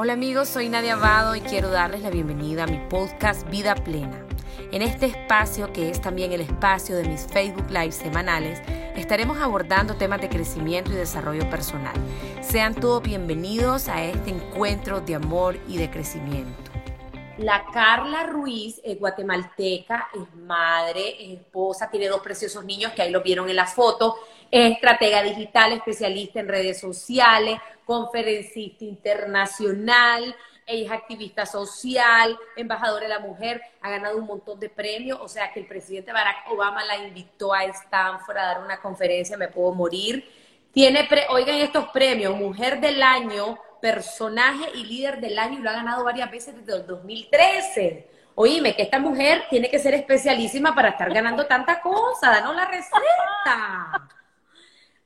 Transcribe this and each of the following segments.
Hola amigos, soy Nadia Abado y quiero darles la bienvenida a mi podcast Vida Plena. En este espacio, que es también el espacio de mis Facebook Live semanales, estaremos abordando temas de crecimiento y desarrollo personal. Sean todos bienvenidos a este encuentro de amor y de crecimiento. La Carla Ruiz es guatemalteca, es madre, es esposa, tiene dos preciosos niños que ahí lo vieron en la foto, es estratega digital, especialista en redes sociales, conferencista internacional, activista social, embajadora de la mujer, ha ganado un montón de premios, o sea que el presidente Barack Obama la invitó a Stanford a dar una conferencia, me puedo morir. Tiene, oigan estos premios, Mujer del Año, personaje y líder del año y lo ha ganado varias veces desde el 2013. Oíme, que esta mujer tiene que ser especialísima para estar ganando tanta cosa, danos la receta.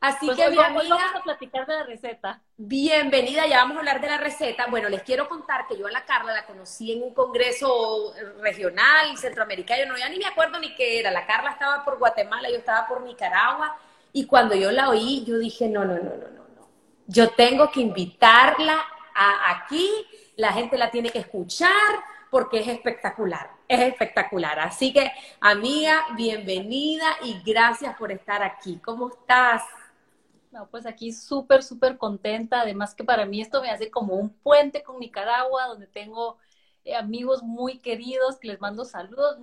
Así pues que, mi amiga, vamos a platicar de la receta. Bienvenida, ya vamos a hablar de la receta. Bueno, les quiero contar que yo a la Carla la conocí en un congreso regional, centroamericano, no, ya ni me acuerdo ni qué era. La Carla estaba por Guatemala, yo estaba por Nicaragua, y cuando yo la oí, yo dije, no, no, no, no, no yo tengo que invitarla a aquí, la gente la tiene que escuchar porque es espectacular, es espectacular. Así que, amiga, bienvenida y gracias por estar aquí. ¿Cómo estás? No, pues aquí súper, súper contenta. Además que para mí esto me hace como un puente con Nicaragua, donde tengo eh, amigos muy queridos que les mando saludos,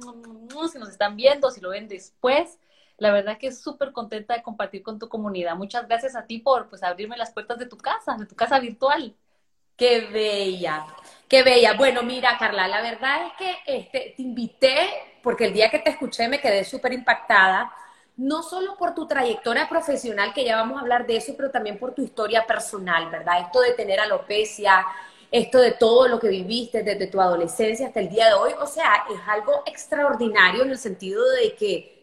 si nos están viendo, si lo ven después. La verdad que súper contenta de compartir con tu comunidad. Muchas gracias a ti por pues abrirme las puertas de tu casa, de tu casa virtual. Qué bella, qué bella. Bueno, mira, Carla, la verdad es que este, te invité porque el día que te escuché me quedé súper impactada, no solo por tu trayectoria profesional, que ya vamos a hablar de eso, pero también por tu historia personal, ¿verdad? Esto de tener alopecia, esto de todo lo que viviste desde tu adolescencia hasta el día de hoy, o sea, es algo extraordinario en el sentido de que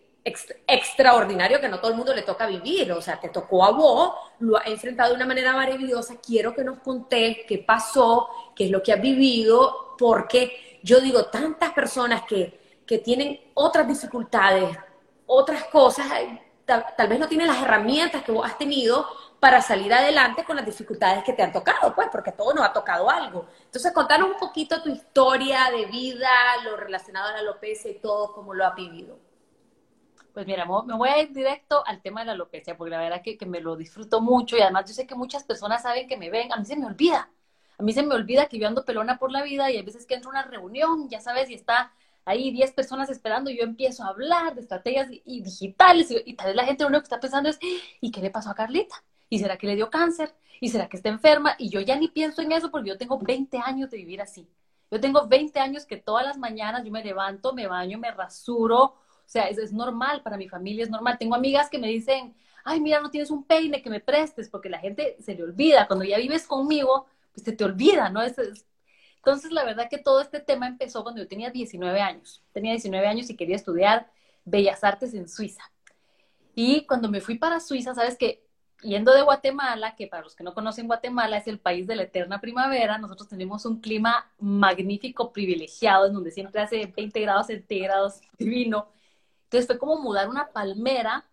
extraordinario que no todo el mundo le toca vivir, o sea, te tocó a vos, lo has enfrentado de una manera maravillosa, quiero que nos contés qué pasó, qué es lo que has vivido, porque yo digo, tantas personas que, que tienen otras dificultades, otras cosas, tal, tal, vez no tienen las herramientas que vos has tenido para salir adelante con las dificultades que te han tocado, pues, porque todo nos ha tocado algo. Entonces, contanos un poquito tu historia de vida, lo relacionado a la alopecia y todo, cómo lo has vivido. Pues mira, me voy a ir directo al tema de la alopecia, porque la verdad que, que me lo disfruto mucho y además yo sé que muchas personas saben que me ven, a mí se me olvida, a mí se me olvida que yo ando pelona por la vida y hay veces que entro a una reunión, ya sabes, y está ahí 10 personas esperando y yo empiezo a hablar de estrategias y digitales y, tal vez la gente lo único que está pensando es, ¿y qué le pasó a Carlita? ¿Y será que le dio cáncer? ¿Y será que está enferma? Y yo ya ni pienso en eso porque yo tengo 20 años de vivir así. Yo tengo 20 años que todas las mañanas yo me levanto, me baño, me rasuro, o sea, es, normal, para mi familia es normal. Tengo amigas que me dicen, ay, mira, no tienes un peine que me prestes, porque la gente se le olvida. Cuando ya vives conmigo, pues se te olvida, ¿no? Entonces, la verdad que todo este tema empezó cuando yo tenía 19 años. Tenía 19 años y quería estudiar Bellas Artes en Suiza. Y cuando me fui para Suiza, sabes que yendo de Guatemala, que para los que no conocen Guatemala es el país de la eterna primavera, nosotros tenemos un clima magnífico, privilegiado, en donde siempre hace 20 grados centígrados, divino. Entonces fue como mudar una palmera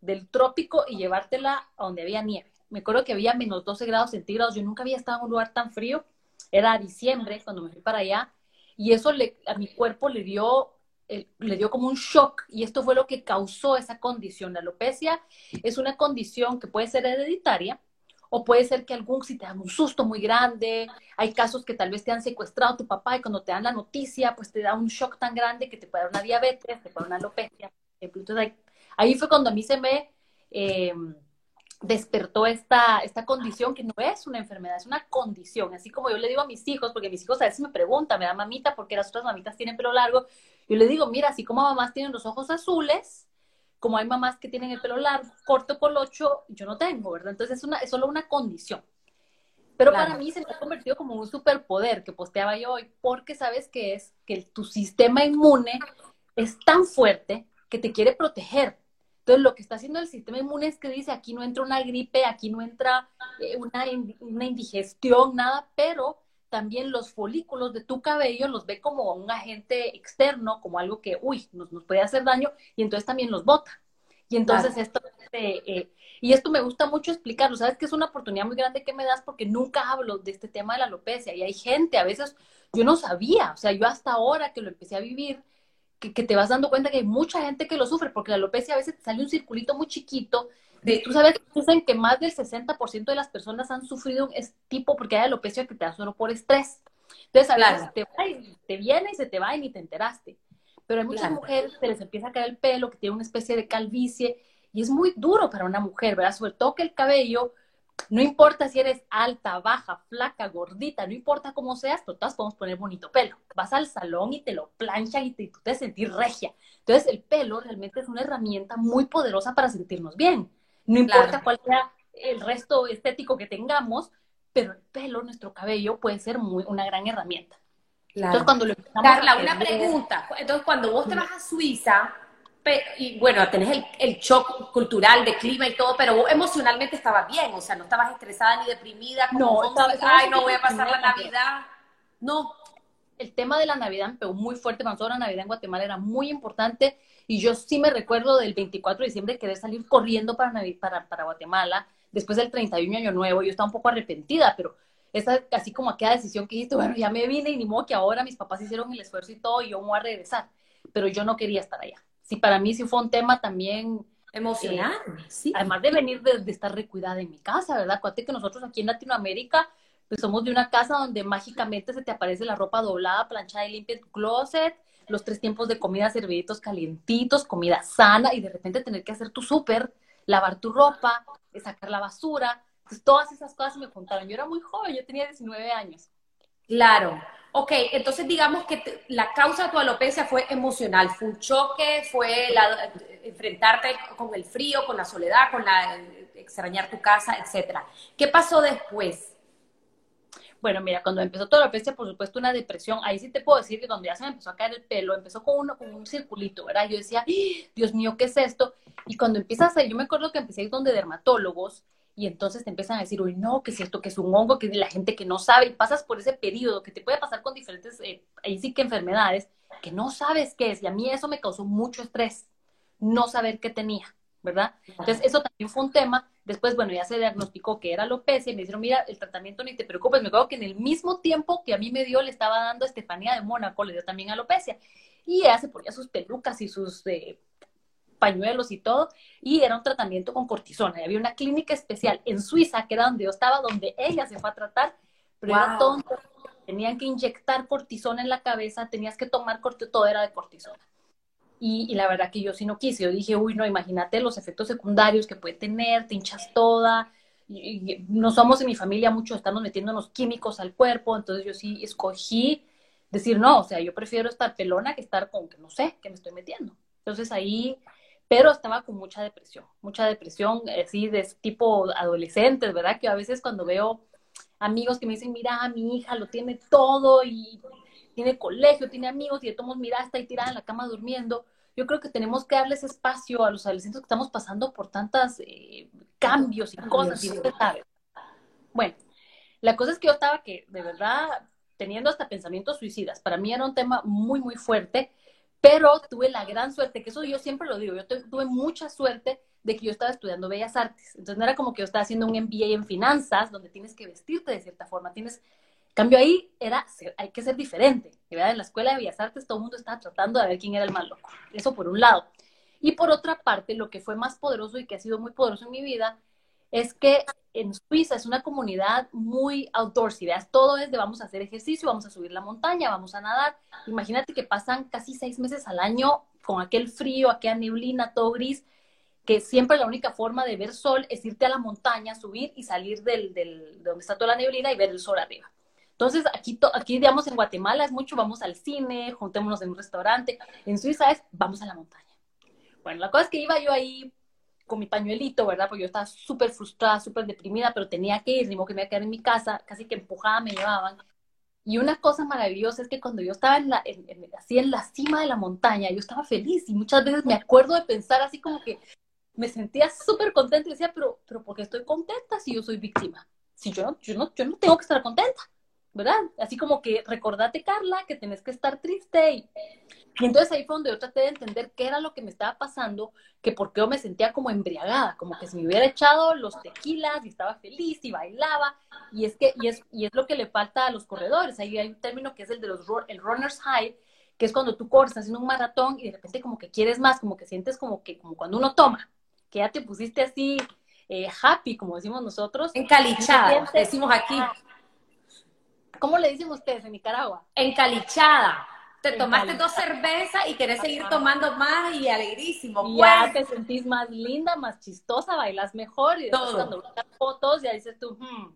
del trópico y llevártela a donde había nieve. Me acuerdo que había menos 12 grados centígrados. Yo nunca había estado en un lugar tan frío. Era diciembre cuando me fui para allá. Y eso le, a mi cuerpo le dio, eh, le dio como un shock. Y esto fue lo que causó esa condición. La alopecia es una condición que puede ser hereditaria, o puede ser que algún, si te dan un susto muy grande, hay casos que tal vez te han secuestrado a tu papá y cuando te dan la noticia, pues te da un shock tan grande que te puede dar una diabetes, te puede dar una alopecia. Entonces ahí, fue cuando a mí se me em, despertó esta, esta condición que no es una enfermedad, es una condición. Así como yo le digo a mis hijos, porque mis hijos a veces me preguntan, me da mamita, porque las otras mamitas tienen pelo largo, yo le digo, mira, así como mamás tienen los ojos azules, como hay mamás que tienen el pelo largo, corto, colocho, yo no tengo, ¿verdad? Entonces es, una, es solo una condición. Pero para mí se me ha convertido como un superpoder que posteaba yo hoy, porque sabes que es que tu sistema inmune es tan fuerte que te quiere proteger. Entonces, lo que está haciendo el sistema inmune es que dice, aquí no entra una gripe, aquí no entra eh, una, una indigestión, nada, pero también los folículos de tu cabello los ve como un agente externo, como algo que, uy, nos, nos puede hacer daño, y entonces también los bota. Y entonces esto, este, eh, Y esto me gusta mucho explicarlo, sabes que es una oportunidad muy grande que me das porque nunca hablo de este tema de la alopecia y hay gente, a veces yo no sabía, o sea, yo hasta ahora que lo empecé a vivir, que, que te vas dando cuenta que hay mucha gente que lo sufre porque la alopecia a veces te sale un circulito muy chiquito de, tú sabes, dicen que más del 60% de las personas han sufrido este tipo porque hay alopecia que te da solo por estrés. Entonces, a veces te, va y te viene y se te va y ni te enteraste. Pero hay muchas mujeres que les empieza a caer el pelo, que tienen una especie de calvicie, y es muy duro para una mujer, ¿verdad? Sobre todo que el cabello, no importa si eres alta, baja, flaca, gordita, no importa cómo seas, pero todas podemos poner bonito pelo. Vas al salón y te lo planchan y te, tú te sentís regia. Entonces, el pelo realmente es una herramienta muy poderosa para sentirnos bien. No importa cuál sea el resto estético que tengamos, pero el pelo, nuestro cabello, puede ser muy, una gran herramienta. Entonces, cuando lo Carla, una pregunta. Entonces, cuando vos te vas a Suiza, y bueno, tenés el, el, shock cultural de clima y todo, pero vos emocionalmente estabas bien, o sea, no estabas estresada ni deprimida, como no, ay, no voy a pasar la Navidad. No. El tema de la Navidad me pegó muy fuerte, nosotros la Navidad en Guatemala era muy importante y yo sí me recuerdo del 24 de diciembre querer salir corriendo para, para, para Guatemala, después del 31 Año Nuevo, yo estaba un poco arrepentida, pero esa así como aquella decisión que dijiste, bueno, ya me vine y ni modo que ahora mis papás hicieron el esfuerzo y todo y yo me voy a regresar, pero yo no quería estar allá. Sí, para mí sí fue un tema también emocional, eh, sí. Además de venir de, estar recuidada en mi casa, ¿verdad? Acuérdate que nosotros aquí en Latinoamérica pues somos de una casa donde mágicamente se te aparece la ropa doblada, planchada y limpia en tu closet, los tres tiempos de comida serviditos calientitos, comida sana y de repente tener que hacer tu súper, lavar tu ropa, sacar la basura. Pues todas esas cosas me contaron. Yo era muy joven, yo tenía 19 años. Claro. Ok, entonces digamos que la causa de tu alopecia fue emocional, fue un choque, fue la, enfrentarte con el frío, con la soledad, con la extrañar tu casa, etcétera. ¿Qué pasó después? Bueno, mira, cuando empezó toda la alopecia, por supuesto, una depresión, ahí sí te puedo decir que cuando ya se me empezó a caer el pelo, empezó con, un circulito, ¿verdad? Yo decía, ¡Ah! Dios mío, ¿qué es esto? Y cuando empiezas a yo me acuerdo que empecé a ir donde dermatólogos, y entonces te empiezan a decir, uy, no, que es esto, que es un hongo, que la gente que no sabe, y pasas por ese periodo que te puede pasar con diferentes, eh, ahí sí que enfermedades, que no sabes qué es, y a mí eso me causó mucho estrés, no saber qué tenía, ¿verdad? Entonces, eso también fue un tema Después, bueno, ya se diagnosticó que era alopecia y me dijeron, mira, el tratamiento ni te preocupes. Me acuerdo que en el mismo tiempo que a mí me dio, le estaba dando a Estefanía de Mónaco, le dio también alopecia. Y ella se ponía sus pelucas y sus eh, pañuelos y todo, y era un tratamiento con cortisona. Y había una clínica especial en Suiza, que era donde yo estaba, donde ella se fue a tratar, pero era todo, tenían que inyectar cortisona en la cabeza, tenías que tomar cortisona, todo era de cortisona. Y, la verdad que yo sí no quise. Yo dije, uy, no, imagínate los efectos secundarios que puede tener, te hinchas toda. Y, no somos en mi familia mucho, estamos metiéndonos químicos al cuerpo. Entonces yo sí escogí decir, no, o sea, yo prefiero estar pelona que estar con que no sé, que me estoy metiendo. Entonces ahí, pero estaba con mucha depresión, mucha depresión, así de tipo adolescentes, ¿verdad? Que a veces cuando veo amigos que me dicen, mira, mi hija lo tiene todo y tiene colegio, tiene amigos y de todos mira, está ahí tirada en la cama durmiendo yo creo que tenemos que darles espacio a los adolescentes que estamos pasando por tantos eh, cambios y cosas, y Bueno, la cosa es que yo estaba que, de verdad, teniendo hasta pensamientos suicidas. Para mí era un tema muy, muy fuerte, pero tuve la gran suerte, que eso yo siempre lo digo, yo tuve mucha suerte de que yo estaba estudiando Bellas Artes. Entonces no era como que yo estaba haciendo un MBA en finanzas, donde tienes que vestirte de cierta forma, tienes cambio ahí era, hay que ser diferente. ¿verdad? En la Escuela de Bellas Artes todo el mundo estaba tratando de ver quién era el más loco. Eso por un lado. Y por otra parte, lo que fue más poderoso y que ha sido muy poderoso en mi vida es que en Suiza es una comunidad muy outdoorsy, ¿verdad? Todo es de vamos a hacer ejercicio, vamos a subir la montaña, vamos a nadar. Imagínate que pasan casi seis meses al año con aquel frío, aquella neblina, todo gris, que siempre la única forma de ver sol es irte a la montaña, subir y salir del, de donde está toda la neblina y ver el sol arriba. Entonces, aquí, aquí, digamos, en Guatemala es mucho, vamos al cine, juntémonos en un restaurante. En Suiza es, vamos a la montaña. Bueno, la cosa es que iba yo ahí con mi pañuelito, ¿verdad? Porque yo estaba súper frustrada, súper deprimida, pero tenía que ir, modo que me iba a quedar en mi casa, casi que empujada me llevaban. Y una cosa maravillosa es que cuando yo estaba en la, así en la cima de la montaña, yo estaba feliz y muchas veces me acuerdo de pensar así como que me sentía súper contenta y decía, pero, pero ¿por qué estoy contenta si yo soy víctima? Si yo, yo, no, yo no tengo que estar contenta ¿verdad? Así como que recordate, Carla, que tenés que estar triste. Y, entonces ahí fue donde yo traté de entender qué era lo que me estaba pasando, que por qué yo me sentía como embriagada, como que si me hubiera echado los tequilas y estaba feliz y bailaba. Y es que, y es, y es lo que le falta a los corredores. Ahí hay un término que es el de los el runner's high, que es cuando tú corres haciendo un maratón y de repente como que quieres más, como que sientes como que, como cuando uno toma, que ya te pusiste así eh, happy, como decimos nosotros. Encalichada, decimos aquí. ¿Cómo le dicen ustedes en Nicaragua? Encalichada. Te tomaste dos cervezas y querés seguir tomando más y alegrísimo. Y ya pues. te sentís más linda, más chistosa, bailas mejor y después cuando buscas fotos ya dices tú, hmm".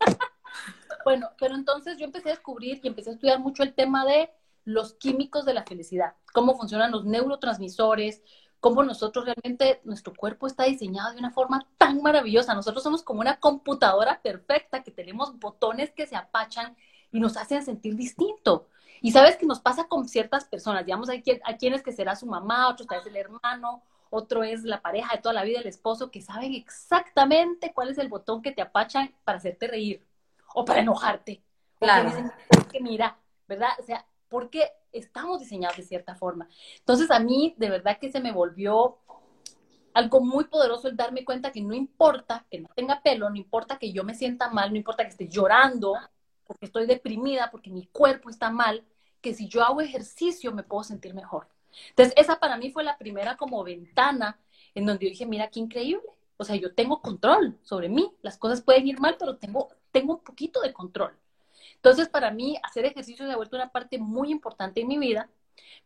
bueno, pero entonces yo empecé a descubrir y empecé a estudiar mucho el tema de los químicos de la felicidad, cómo funcionan los neurotransmisores, cómo nosotros realmente, nuestro cuerpo está diseñado de una forma tan maravillosa. Nosotros somos como una computadora perfecta que tenemos botones que se apachan y nos hacen sentir distinto. Y sabes que nos pasa con ciertas personas, digamos, hay, hay quienes que será su mamá, otros tal vez el hermano, otro es la pareja de toda la vida, el esposo, que saben exactamente cuál es el botón que te apachan para hacerte reír o para enojarte. Claro. O que dicen, que mira, ¿verdad? O sea, porque estamos diseñados de cierta forma. Entonces a mí de verdad que se me volvió algo muy poderoso el darme cuenta que no importa que no tenga pelo, no importa que yo me sienta mal, no importa que esté llorando porque estoy deprimida, porque mi cuerpo está mal, que si yo hago ejercicio me puedo sentir mejor. Entonces esa para mí fue la primera como ventana en donde yo dije, mira qué increíble. O sea, yo tengo control sobre mí. Las cosas pueden ir mal, pero tengo, tengo un poquito de control. Entonces, para mí, hacer ejercicio se ha vuelto una parte muy importante en mi vida,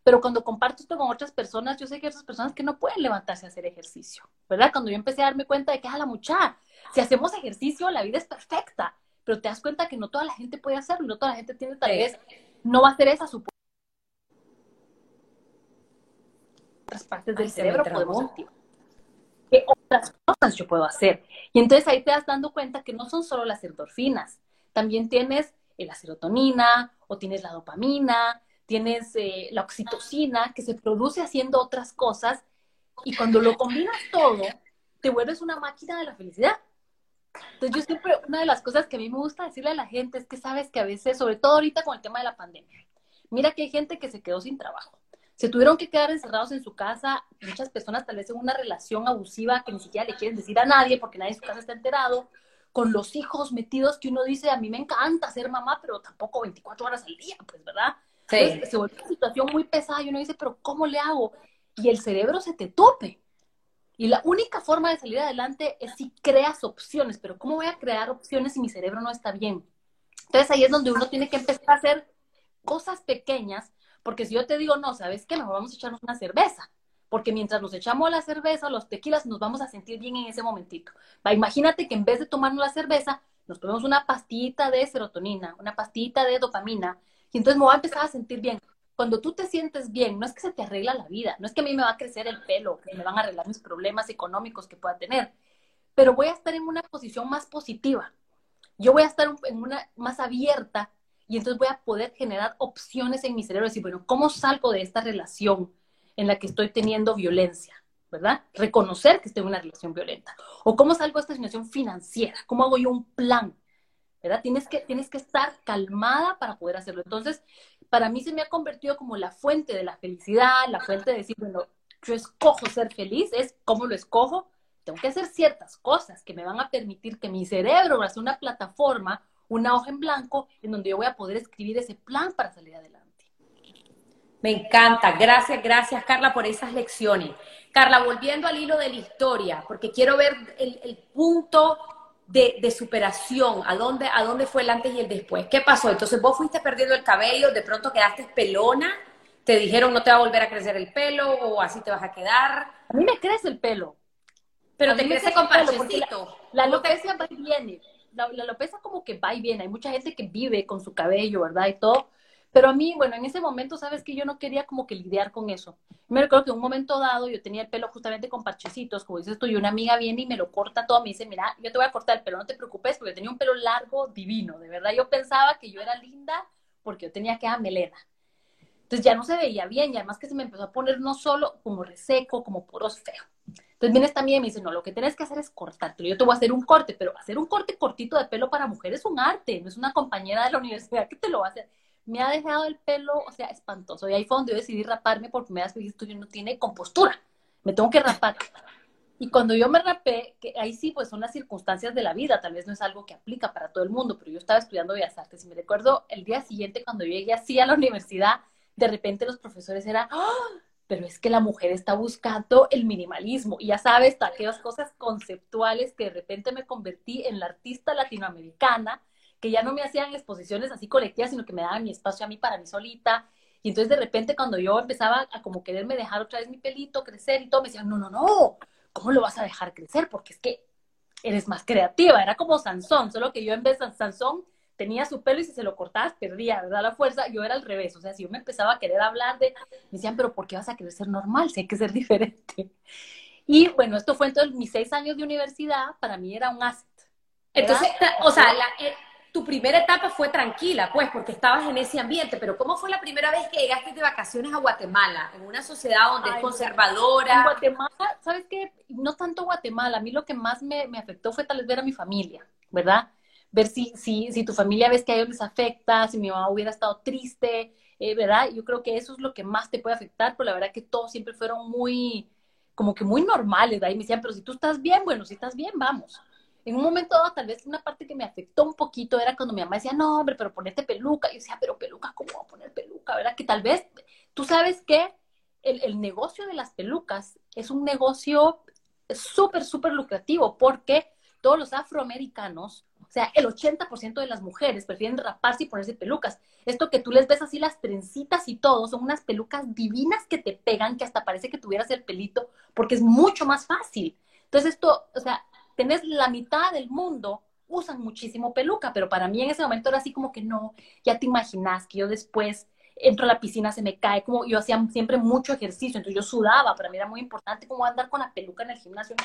pero cuando comparto esto con otras personas, yo sé que hay otras personas que no pueden levantarse a hacer ejercicio, ¿verdad? Cuando yo empecé a darme cuenta de que, a la mucha, si hacemos ejercicio, la vida es perfecta, pero te das cuenta que no toda la gente puede hacerlo, no toda la gente tiene tal vez, no va a hacer esa su otras partes del cerebro podemos sentir. ¿Qué otras cosas yo puedo hacer? Y entonces ahí te das dando cuenta que no son solo las endorfinas, también tienes la serotonina o tienes la dopamina, tienes eh, la oxitocina que se produce haciendo otras cosas y cuando lo combinas todo, te vuelves una máquina de la felicidad. Entonces yo siempre, una de las cosas que a mí me gusta decirle a la gente es que sabes que a veces, sobre todo ahorita con el tema de la pandemia, mira que hay gente que se quedó sin trabajo. Se tuvieron que quedar encerrados en su casa, muchas personas tal vez en una relación abusiva que ni siquiera le quieren decir a nadie porque nadie en su casa está enterado, con los hijos metidos que uno dice, a mí me encanta ser mamá, pero tampoco 24 horas al día, pues, ¿verdad? Sí. se vuelve una situación muy pesada y uno dice, pero ¿cómo le hago? Y el cerebro se te tope. Y la única forma de salir adelante es si creas opciones, pero ¿cómo voy a crear opciones si mi cerebro no está bien? Entonces ahí es donde uno tiene que empezar a hacer cosas pequeñas, porque si yo te digo, no, ¿sabes qué? Mejor vamos a echarnos una cerveza porque mientras nos echamos la cerveza, los tequilas, nos vamos a sentir bien en ese momentito. Va, imagínate que en vez de tomarnos la cerveza, nos ponemos una pastillita de serotonina, una pastillita de dopamina, y entonces me voy a empezar a sentir bien. Cuando tú te sientes bien, no es que se te arregla la vida, no es que a mí me va a crecer el pelo, que me van a arreglar mis problemas económicos que pueda tener, pero voy a estar en una posición más positiva. Yo voy a estar en una más abierta y entonces voy a poder generar opciones en mi cerebro, decir, bueno, ¿cómo salgo de esta relación? en la que estoy teniendo violencia, ¿verdad? Reconocer que estoy en una relación violenta. O cómo salgo de esta situación financiera, cómo hago yo un plan, ¿verdad? Tienes que, tienes que estar calmada para poder hacerlo. Entonces, para mí se me ha convertido como la fuente de la felicidad, la fuente de decir, bueno, yo escojo ser feliz, es cómo lo escojo. Tengo que hacer ciertas cosas que me van a permitir que mi cerebro va a una plataforma, una hoja en blanco, en donde yo voy a poder escribir ese plan para salir adelante. Me encanta. Gracias, gracias Carla por esas lecciones. Carla, volviendo al hilo de la historia, porque quiero ver el, punto de, superación, ¿a dónde, a dónde fue el antes y el después. ¿Qué pasó? Entonces vos fuiste perdiendo el cabello, de pronto quedaste pelona, te dijeron no te va a volver a crecer el pelo o así te vas a quedar. A mí me crece el pelo. Pero te crece con parchecito. La, la alopecia va y viene. La, la alopecia como que va y viene. Hay mucha gente que vive con su cabello, ¿verdad? Y todo pero a mí, bueno, en ese momento, sabes que yo no quería como que lidiar con eso. Me recuerdo que en un momento dado yo tenía el pelo justamente con parchecitos, como dices tú, y una amiga viene y me lo corta todo, me dice, mira, yo te voy a cortar el pelo, no te preocupes, porque tenía un pelo largo, divino, de verdad. Yo pensaba que yo era linda porque yo tenía que melena. Entonces ya no se veía bien y además que se me empezó a poner no solo como reseco, como poros feo. Entonces viene esta mía y me dice, no, lo que tienes que hacer es cortártelo. Yo te voy a hacer un corte, pero hacer un corte cortito de pelo para mujer es un arte, no es una compañera de la universidad que te lo va a hacer. Me ha dejado el pelo, o sea, espantoso. Y ahí fue donde yo decidí raparme porque me das que esto no tiene compostura. Me tengo que rapar. Y cuando yo me rapé, que ahí sí, pues son las circunstancias de la vida, tal vez no es algo que aplica para todo el mundo, pero yo estaba estudiando Bellas Artes y me recuerdo el día siguiente cuando llegué así a la universidad, de repente los profesores eran, ¡Ah! pero es que la mujer está buscando el minimalismo y ya sabes, aquellas cosas conceptuales que de repente me convertí en la artista latinoamericana, que ya no me hacían exposiciones así colectivas, sino que me daban mi espacio a mí para mí solita. Y entonces de repente cuando yo empezaba a como quererme dejar otra vez mi pelito crecer y todo, me decían, no, no, no, ¿cómo lo vas a dejar crecer? Porque es que eres más creativa, era como Sansón, solo que yo en vez de Sansón tenía su pelo y si se lo cortabas perdía, ¿verdad? La fuerza, yo era al revés, o sea, si yo me empezaba a querer hablar de, me decían, pero ¿por qué vas a querer ser normal? Si hay que ser diferente. Y bueno, esto fue entonces mis seis años de universidad, para mí era un asset. Entonces, o sea, eh, tu primera etapa fue tranquila, pues, porque estabas en ese ambiente, pero ¿cómo fue la primera vez que llegaste de vacaciones a Guatemala, en una sociedad donde es conservadora? En Guatemala, ¿sabes qué? No tanto Guatemala, a mí lo que más me, me afectó fue tal vez ver a mi familia, ¿verdad? ver si, si, si tu familia ves que a ellos les afecta, si mi mamá hubiera estado triste, eh, ¿verdad? Yo creo que eso es lo que más te puede afectar, pero la verdad que todos siempre fueron muy, como que muy normales, ¿verdad? Y me decían, pero si tú estás bien, bueno, si estás bien, vamos. En un momento dado, tal vez una parte que me afectó un poquito era cuando mi mamá decía, no, hombre, pero ponete peluca. Y yo decía, pero peluca, ¿cómo voy a poner peluca? ¿Verdad? Que tal vez, tú sabes que el, el negocio de las pelucas es un negocio súper, súper lucrativo porque todos los afroamericanos o sea, el 80% de las mujeres prefieren raparse y ponerse pelucas. Esto que tú les ves así las trencitas y todo, son unas pelucas divinas que te pegan, que hasta parece que tuvieras el pelito, porque es mucho más fácil. Entonces esto, o sea, tenés la mitad del mundo usan muchísimo peluca, pero para mí en ese momento era así como que no, ya te imaginas que yo después entro a la piscina, se me cae, como yo hacía siempre mucho ejercicio, entonces yo sudaba, para mí era muy importante como andar con la peluca en el gimnasio.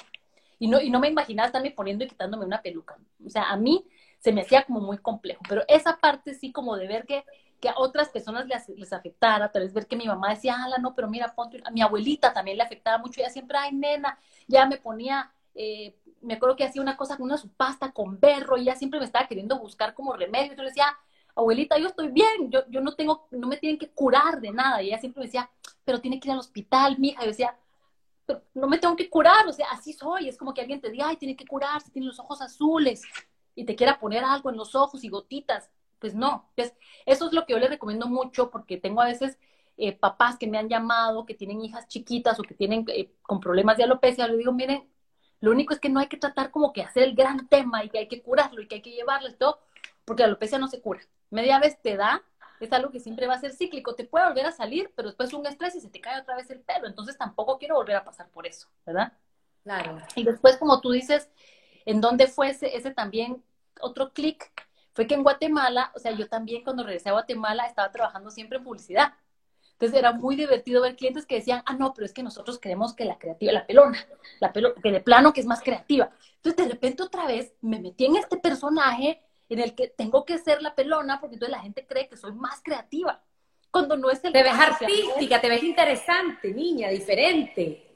Y no, y no me imaginaba estarme poniendo y quitándome una peluca. O sea, a mí se me hacía como muy complejo. Pero esa parte sí como de ver que, que a otras personas les, les afectara, tal vez ver que mi mamá decía, ala, no, pero mira, ponte, a mi abuelita también le afectaba mucho, ella siempre, ay, nena, ya me ponía, eh, me acuerdo que hacía una cosa con una su pasta con berro, y ella siempre me estaba queriendo buscar como remedio, yo le decía, abuelita, yo estoy bien, yo, yo no tengo, no me tienen que curar de nada, y ella siempre me decía, pero tiene que ir al hospital, mija, yo decía, no me tengo que curar, o sea, así soy. Es como que alguien te diga, ay, tiene que curarse, tiene los ojos azules y te quiera poner algo en los ojos y gotitas. Pues no, pues eso es lo que yo le recomiendo mucho porque tengo a veces eh, papás que me han llamado, que tienen hijas chiquitas o que tienen eh, con problemas de alopecia. Le digo, miren, lo único es que no hay que tratar como que hacer el gran tema y que hay que curarlo y que hay que llevarlo y todo, porque la alopecia no se cura. Media vez te da, es algo que siempre va a ser cíclico. Te puede volver a salir, pero después un estrés y se te cae otra vez el pelo. Entonces tampoco quiero volver a pasar por eso, ¿verdad? Claro. Y después, como tú dices, ¿en dónde fue ese, ese también otro clic? Fue que en Guatemala, o sea, yo también cuando regresé a Guatemala estaba trabajando siempre en publicidad. Entonces era muy divertido ver clientes que decían, ah, no, pero es que nosotros queremos que la creativa, la pelona, la pelo, que de plano que es más creativa. Entonces de repente otra vez me metí en este personaje en el que tengo que ser la pelona porque entonces la gente cree que soy más creativa. Cuando no es el Te ves artística, te ves interesante, niña, diferente.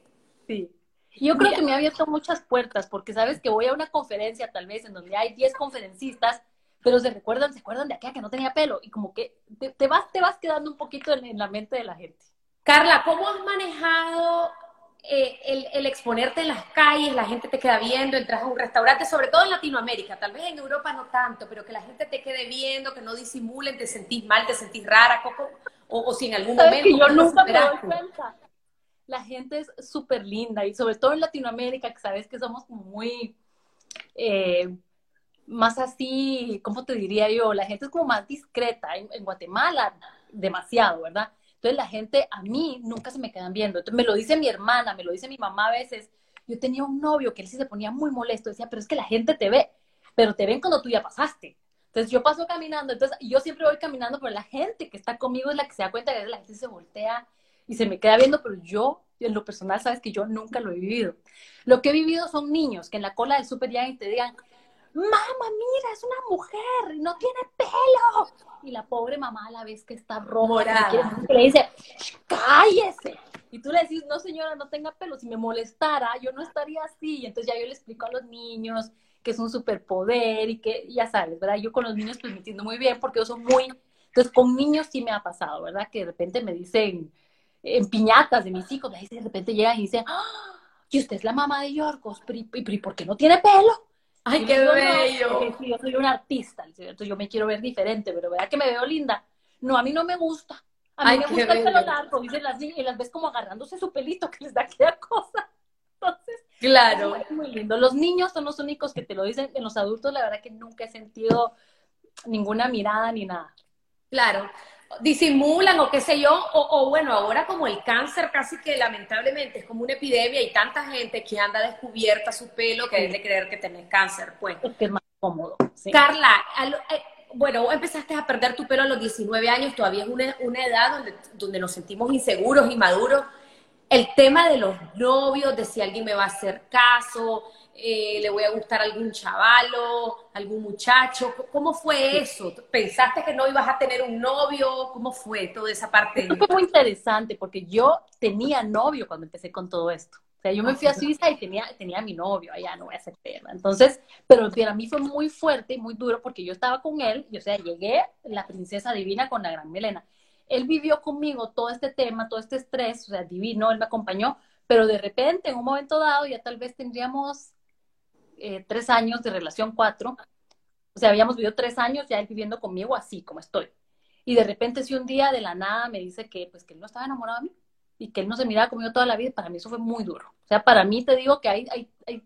Sí. Yo creo que me ha abierto muchas puertas porque sabes que voy a una conferencia tal vez en donde hay 10 conferencistas, pero se recuerdan, se acuerdan de aquella que no tenía pelo y como que te, vas, te vas quedando un poquito en la mente de la gente. Carla, ¿cómo has manejado eh, el, el, exponerte en las calles, la gente te queda viendo, entras a un restaurante, sobre todo en Latinoamérica, tal vez en Europa no tanto, pero que la gente te quede viendo, que no disimulen, te sentís mal, te sentís rara, Coco, o, si en algún momento... Que yo nunca me doy cuenta. La gente es súper linda y sobre todo en Latinoamérica, que sabes que somos muy... Eh, más así, ¿cómo te diría yo? La gente es como más discreta. en Guatemala, demasiado, ¿verdad? Entonces la gente a mí nunca se me quedan viendo. Me lo dice mi hermana, me lo dice mi mamá a veces. Yo tenía un novio que él sí se ponía muy molesto, decía, pero es que la gente te ve, pero te ven cuando tú ya pasaste. Entonces yo paso caminando, entonces yo siempre voy caminando, pero la gente que está conmigo es la que se da cuenta que la gente se voltea y se me queda viendo, pero yo, en lo personal, sabes que yo nunca lo he vivido. Lo que he vivido son niños que en la cola del y te digan, mamá, mira, es una mujer, no tiene pelo. Y la pobre mamá a la vez que está roja, le dice, cállese. Y tú le decís, no señora, no tenga pelo, si me molestara, yo no estaría así. Y entonces ya yo le explico a los niños que es un superpoder y que, ya sabes, ¿verdad? Yo con los niños pues me entiendo muy bien porque yo soy muy... Entonces con niños sí me ha pasado, ¿verdad? Que de repente me dicen en piñatas de mis hijos, de repente llegan y dicen, ¡Ah! y usted es la mamá de Yorgos, ¿y por qué no tiene pelo? ¡Ay, qué bello! yo soy un artista, entonces yo me quiero ver diferente, pero ¿verdad que me veo linda? No, a mí no me gusta. A mí me gusta el pelo largo, dicen las y las ves como agarrándose su pelito que les da aquella cosa. Entonces, claro. Es muy lindo. Los niños son los únicos que te lo dicen. En los adultos, la verdad que nunca he sentido ninguna mirada ni nada. Claro disimulan o qué sé yo, o, bueno, ahora como el cáncer casi que lamentablemente es como una epidemia y tanta gente que anda descubierta su pelo que debe creer que tenés cáncer, pues. Es que es más cómodo. Carla, eh, bueno, empezaste a perder tu pelo a los 19 años, todavía es una, una edad donde, donde nos sentimos inseguros y maduros. El tema de los novios, de si alguien me va a hacer caso, eh, le voy a gustar algún chavalo, algún muchacho. ¿Cómo fue eso? ¿Pensaste que no ibas a tener un novio? ¿Cómo fue toda esa parte? fue muy interesante porque yo tenía novio cuando empecé con todo esto. O sea, yo me fui a Suiza y tenía, tenía mi novio allá, no voy a ser perra. Entonces, pero para mí fue muy fuerte y muy duro porque yo estaba con él y, o sea, llegué la princesa divina con la gran melena. Él vivió conmigo todo este tema, todo este estrés, o sea, divino, él me acompañó, pero de repente, en un momento dado, ya tal vez tendríamos eh, tres años de relación, cuatro. O sea, habíamos vivido tres años ya él viviendo conmigo así como estoy. Y de repente, si un día de la nada me dice que, pues, que él no estaba enamorado de mí y que él no se miraba conmigo toda la vida, para mí eso fue muy duro. O sea, para mí te digo que hay, hay, hay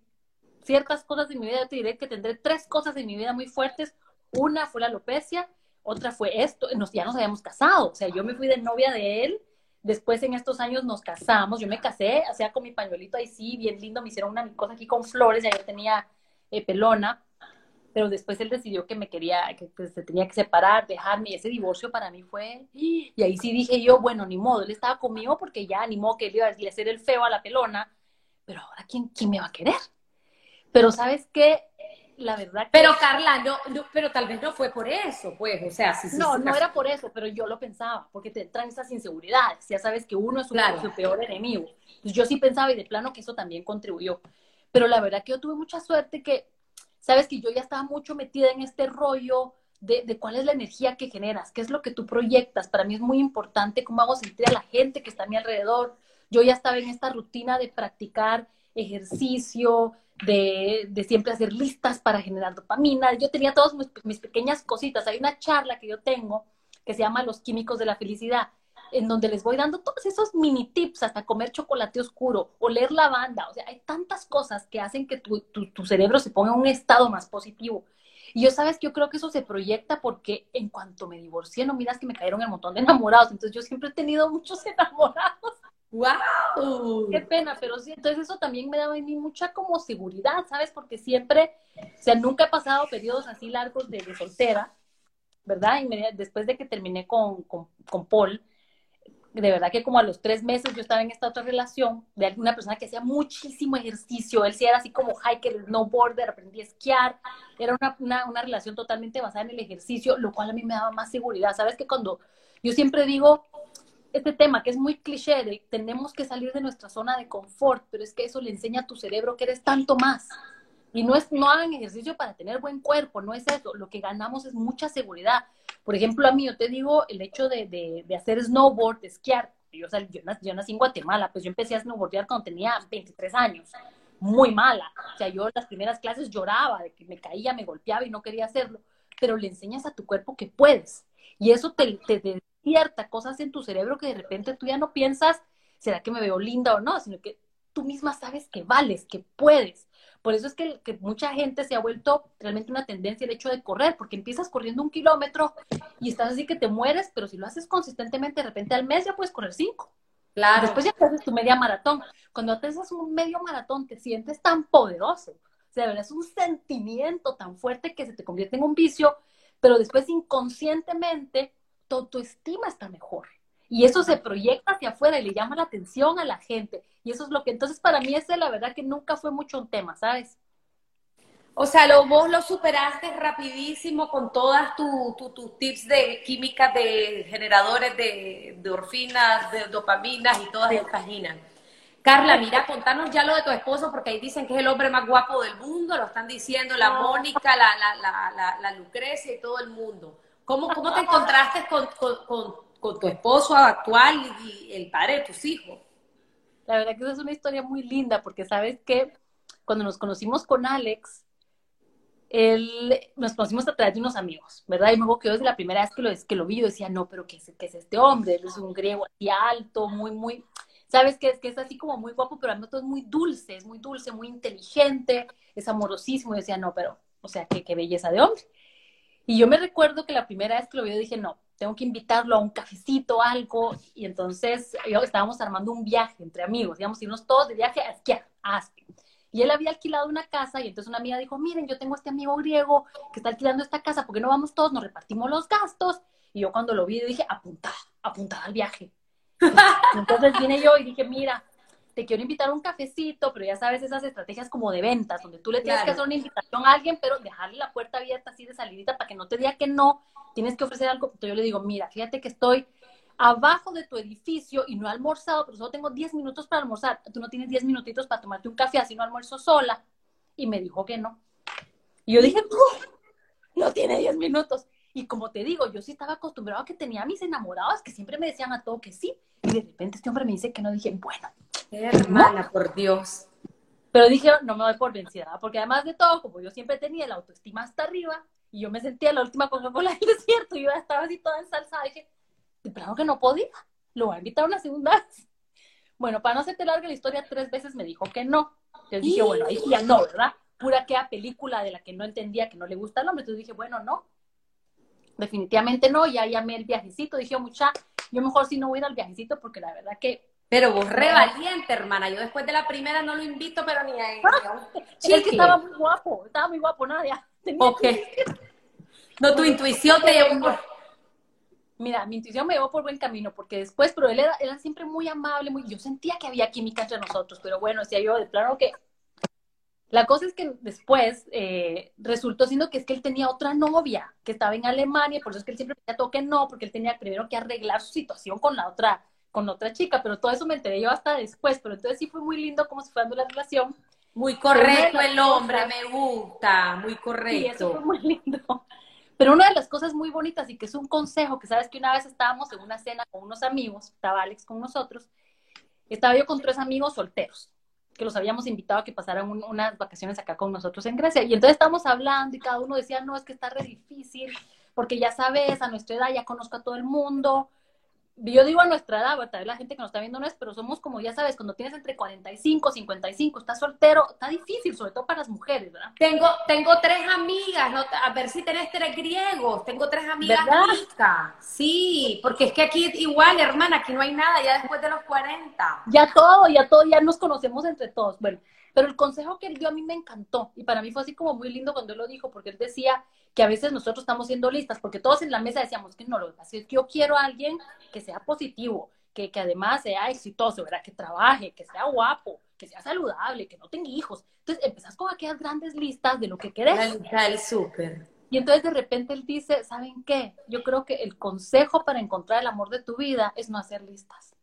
ciertas cosas en mi vida, yo te diré que tendré tres cosas en mi vida muy fuertes. Una fue la alopecia, otra fue esto, nos, ya nos habíamos casado. O sea, yo me fui de novia de él Después en estos años nos casamos, yo me casé, o sea, con mi pañuelito ahí sí, bien lindo, me hicieron una cosa aquí con flores, ya yo tenía eh, pelona, pero después él decidió que me quería, que, se tenía que separar, dejarme, y ese divorcio para mí fue, y ahí sí dije yo, bueno, ni modo, él estaba conmigo porque ya ni modo que él iba a hacer el feo a la pelona, pero ahora, ¿quién, quién me va a querer? Pero ¿sabes qué? La verdad Pero Carla, no, pero tal vez no fue por eso, pues, o sea, sí, No, no era por eso, pero yo lo pensaba, porque te entran esas inseguridades, ya sabes que uno es su, peor enemigo. Entonces yo sí pensaba y de plano que eso también contribuyó. Pero la verdad que yo tuve mucha suerte que, sabes que yo ya estaba mucho metida en este rollo de, de, cuál es la energía que generas, qué es lo que tú proyectas. Para mí es muy importante cómo hago sentir a la gente que está a mi alrededor. Yo ya estaba en esta rutina de practicar ejercicio, de, de, siempre hacer listas para generar dopamina. Yo tenía todas mis, pequeñas cositas. Hay una charla que yo tengo que se llama Los Químicos de la Felicidad, en donde les voy dando todos esos mini tips, hasta comer chocolate oscuro, oler lavanda. O sea, hay tantas cosas que hacen que tu, tu, cerebro se ponga en un estado más positivo. Y yo sabes que yo creo que eso se proyecta porque en cuanto me divorcié, no miras que me cayeron el montón de enamorados. Entonces yo siempre he tenido muchos enamorados. ¡Wow! Qué pena, pero sí, entonces eso también me daba a mí mucha como seguridad, ¿sabes? Porque siempre, o sea, nunca he pasado periodos así largos de, soltera, ¿verdad? Y después de que terminé con, con, con, Paul, de verdad que como a los tres meses yo estaba en esta otra relación de alguna persona que hacía muchísimo ejercicio, él sí era así como hiker, snowboarder, aprendí a esquiar, era una, una, una relación totalmente basada en el ejercicio, lo cual a mí me daba más seguridad, ¿sabes? Que cuando yo siempre digo, este tema que es muy cliché de tenemos que salir de nuestra zona de confort, pero es que eso le enseña a tu cerebro que eres tanto más. Y no es, no hagan ejercicio para tener buen cuerpo, no es eso. Lo que ganamos es mucha seguridad. Por ejemplo, a mí, yo te digo, el hecho de, de, de hacer snowboard, de esquiar. Yo, yo, nací, yo, nací, en Guatemala, pues yo empecé a snowboardear cuando tenía 23 años. Muy mala. O sea, yo las primeras clases lloraba de que me caía, me golpeaba y no quería hacerlo. Pero le enseñas a tu cuerpo que puedes. Y eso te, te, ciertas cosas en tu cerebro que de repente tú ya no piensas, ¿será que me veo linda o no? Sino que tú misma sabes que vales, que puedes. Por eso es que, que, mucha gente se ha vuelto realmente una tendencia el hecho de correr, porque empiezas corriendo un kilómetro y estás así que te mueres, pero si lo haces consistentemente, de repente al mes ya puedes correr cinco. Claro. Después ya haces tu media maratón. Cuando te haces un medio maratón, te sientes tan poderoso. O sea, es un sentimiento tan fuerte que se te convierte en un vicio, pero después inconscientemente tu autoestima está mejor. Y eso se proyecta hacia afuera y le llama la atención a la gente. Y eso es lo que, entonces para mí ese la verdad que nunca fue mucho un tema, ¿sabes? O sea, lo, vos lo superaste rapidísimo con todas tus tu, tips de química de generadores de, de orfinas, de dopaminas y todas estas ginas. Carla, mira, contanos ya lo de tu esposo, porque ahí dicen que es el hombre más guapo del mundo, lo están diciendo la Mónica, la, la, la, la Lucrecia y todo el mundo. ¿Cómo, cómo te encontraste con, con, con, tu esposo actual y el padre de tus hijos? La verdad que esa es una historia muy linda, porque sabes que cuando nos conocimos con Alex, él, nos conocimos a través de unos amigos, ¿verdad? Y luego que desde la primera vez que lo, que lo vi, yo decía, no, pero ¿qué es, qué es este hombre? Él es un griego así alto, muy, muy, sabes que es que es así como muy guapo, pero además es muy dulce, es muy dulce, muy inteligente, es amorosísimo. Y decía, no, pero, o sea, qué, qué belleza de hombre. Y yo me recuerdo que la primera vez que lo vi, dije, no, tengo que invitarlo a un cafecito, algo. Y entonces yo estábamos armando un viaje entre amigos, íbamos a irnos todos de viaje a esquiar, a Aspen. Y él había alquilado una casa y entonces una amiga dijo, miren, yo tengo este amigo griego que está alquilando esta casa, ¿por qué no vamos todos? Nos repartimos los gastos. Y yo cuando lo vi dije, apuntada, apuntada al viaje. Entonces vine yo y dije, mira, te quiero invitar a un cafecito, pero ya sabes esas estrategias como de ventas, donde tú le tienes que hacer una invitación a alguien, pero dejarle la puerta abierta así de salidita para que no te diga que no, tienes que ofrecer algo. Entonces yo le digo, mira, fíjate que estoy abajo de tu edificio y no he almorzado, pero solo tengo 10 minutos para almorzar. Tú no tienes 10 minutitos para tomarte un café, así no almuerzo sola. Y me dijo que no. Y yo dije, no tiene 10 minutos. Y como te digo, yo sí estaba acostumbrado a que tenía a mis enamorados que siempre me decían a todo que sí. Y de repente este hombre me dice que no. Dije, bueno. Hermana, por Dios. Pero dije, no me doy por vencida, porque además de todo, como yo siempre tenía la autoestima hasta arriba, y yo me sentía la última Coca-Cola del desierto, y yo estaba así toda ensalzada, dije, de plano que no podía, lo voy a invitar una segunda vez. Bueno, para no hacerte larga la historia, tres veces me dijo que no. Entonces dije, bueno, ahí ya no, ¿verdad? Pura que película de la que no entendía que no le gusta el hombre. Entonces dije, bueno, no, definitivamente no, ya llamé el viajecito, dije, mucha, yo mejor sí no voy a ir al viajecito porque la verdad que... Pero vos re valiente, hermana, yo después de la primera no lo invito, pero ni a... Sí, es que estaba muy guapo, estaba muy guapo, Nadia. ok. No, tu intuición te llevó Mira, mi intuición me llevó por buen camino, porque después, pero él era, era siempre muy amable, muy, yo sentía que había química entre nosotros, pero bueno, decía yo de plano que la cosa es que después eh, resultó siendo que es que él tenía otra novia que estaba en Alemania, por eso es que él siempre decía todo que no, porque él tenía primero que arreglar su situación con la otra, con otra chica, pero todo eso me enteré yo hasta después, pero entonces sí fue muy lindo cómo se fue dando la relación. Muy correcto el hombre, me gusta, muy correcto. Sí, eso fue muy lindo. Pero una de las cosas muy bonitas y que es un consejo, que sabes que una vez estábamos en una cena con unos amigos, estaba Alex con nosotros, estaba yo con tres amigos solteros que los habíamos invitado a que pasaran unas vacaciones acá con nosotros en Grecia. Y entonces estábamos hablando y cada uno decía, no, es que está re difícil, porque ya sabes, a nuestra edad ya conozco a todo el mundo, yo digo a nuestra edad, tal vez la gente que nos está viendo no es, pero somos como, ya sabes, cuando tienes entre 45, 55, estás soltero, está difícil, sobre todo para las mujeres, ¿verdad? Tengo, tengo tres amigas, a ver si tenés tres griegos, tengo tres amigas ricas. Sí, porque es que aquí igual, hermana, aquí no hay nada, ya después de los 40. Ya todo, ya todo, ya nos conocemos entre todos. Bueno, pero el consejo que él dio a mí me encantó, y para mí fue así como muy lindo cuando él lo dijo, porque él decía, que a veces nosotros estamos siendo listas, porque todos en la mesa decíamos que no, lo es que yo quiero a alguien que sea positivo, que, que además sea exitoso, ¿verdad? Que trabaje, que sea guapo, que sea saludable, que no tenga hijos. Entonces empezás con aquellas grandes listas de lo que querés. La lista del súper. Y entonces de repente él dice, ¿saben qué? Yo creo que el consejo para encontrar el amor de tu vida es no hacer listas.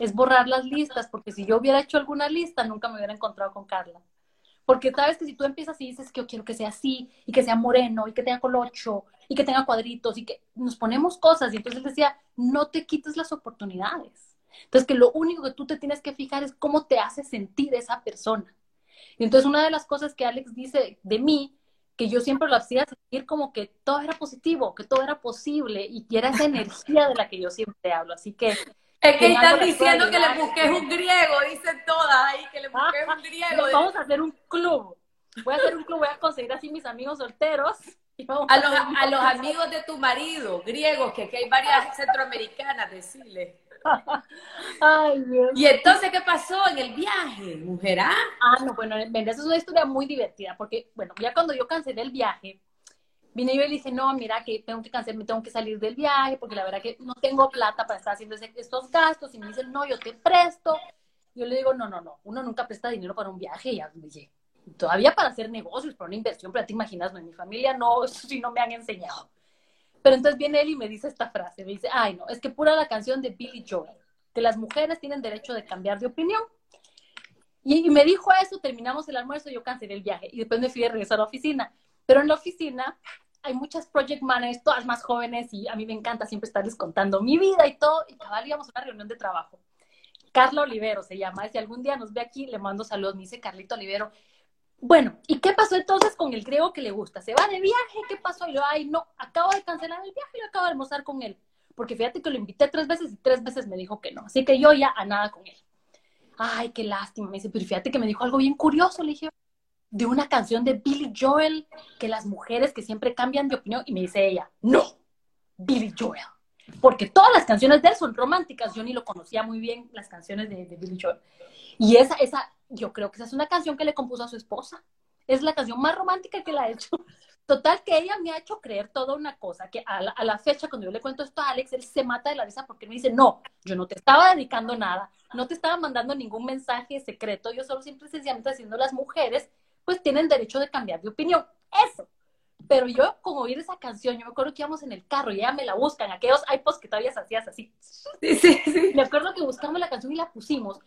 Es borrar las listas, porque si yo hubiera hecho alguna lista, nunca me hubiera encontrado con Carla. Porque sabes que si tú empiezas y dices que yo quiero que sea así, y que sea moreno, y que tenga colocho, y que tenga cuadritos, y que nos ponemos cosas, y entonces decía, no te quites las oportunidades. Entonces, que lo único que tú te tienes que fijar es cómo te hace sentir esa persona. Y entonces, una de las cosas que Alex dice de mí, que yo siempre lo hacía sentir como que todo era positivo, que todo era posible, y que era esa energía de la que yo siempre hablo. Así que es que están diciendo que le busques un griego, dicen todas ahí, que le busques un griego. Vamos a hacer un club. Voy a hacer un club, voy a conseguir así mis amigos solteros. a, los, a los amigos de tu marido, griegos, que aquí hay varias centroamericanas, decirle. Ay, Dios. Y entonces, ¿qué pasó en el viaje, mujer? Ah, ah no, bueno, esa es una historia muy divertida, porque, bueno, ya cuando yo cancelé el viaje, vine yo y le dije, no, mira que tengo que cancelar, me tengo que salir del viaje porque la verdad que no tengo plata para estar haciendo estos gastos. Y me dicen, no, yo te presto. Yo le digo, no, no, no, uno nunca presta dinero para un viaje. Y dije, todavía para hacer negocios, para una inversión, pero te imaginas, no, en mi familia no, eso sí no me han enseñado. Pero entonces viene él y me dice esta frase, me dice, ay no, es que pura la canción de Billy Joel, que las mujeres tienen derecho de cambiar de opinión. Y, me dijo eso, terminamos el almuerzo, yo cancelé el viaje y después me fui a regresar a la oficina. Pero en la oficina hay muchas project managers, todas más jóvenes, y a mí me encanta siempre estarles contando mi vida y todo. Y cabal íbamos a una reunión de trabajo. Carla Olivero se llama, si algún día nos ve aquí, le mando saludos, me dice Carlito Olivero. Bueno, ¿y qué pasó entonces con el griego que le gusta? ¿Se va de viaje? ¿Qué pasó? Y yo, ay, no, acabo de cancelar el viaje y acabo de almorzar con él. Porque fíjate que lo invité tres veces y tres veces me dijo que no. Así que yo ya a nada con él. Ay, qué lástima. Me dice, pero fíjate que me dijo algo bien curioso. Le dije, de una canción de Billy Joel, que las mujeres que siempre cambian de opinión. Y me dice ella, no, Billy Joel. Porque todas las canciones de él son románticas. Yo ni lo conocía muy bien, las canciones de, Billy Joel. Y esa, esa, yo creo que esa es una canción que le compuso a su esposa. Es la canción más romántica que la ha hecho. Total, que ella me ha hecho creer toda una cosa, que a la, fecha, cuando yo le cuento esto a Alex, él se mata de la risa porque me dice, no, yo no te estaba dedicando nada, no te estaba mandando ningún mensaje secreto, yo solo simple y sencillamente haciendo las mujeres, pues tienen derecho de cambiar de opinión. Eso. Pero yo, como oír esa canción, yo me acuerdo que íbamos en el carro y ella me la buscan, aquellos iPods que todavía hacías así. Sí, sí, sí. Me acuerdo que buscamos la canción y la pusimos.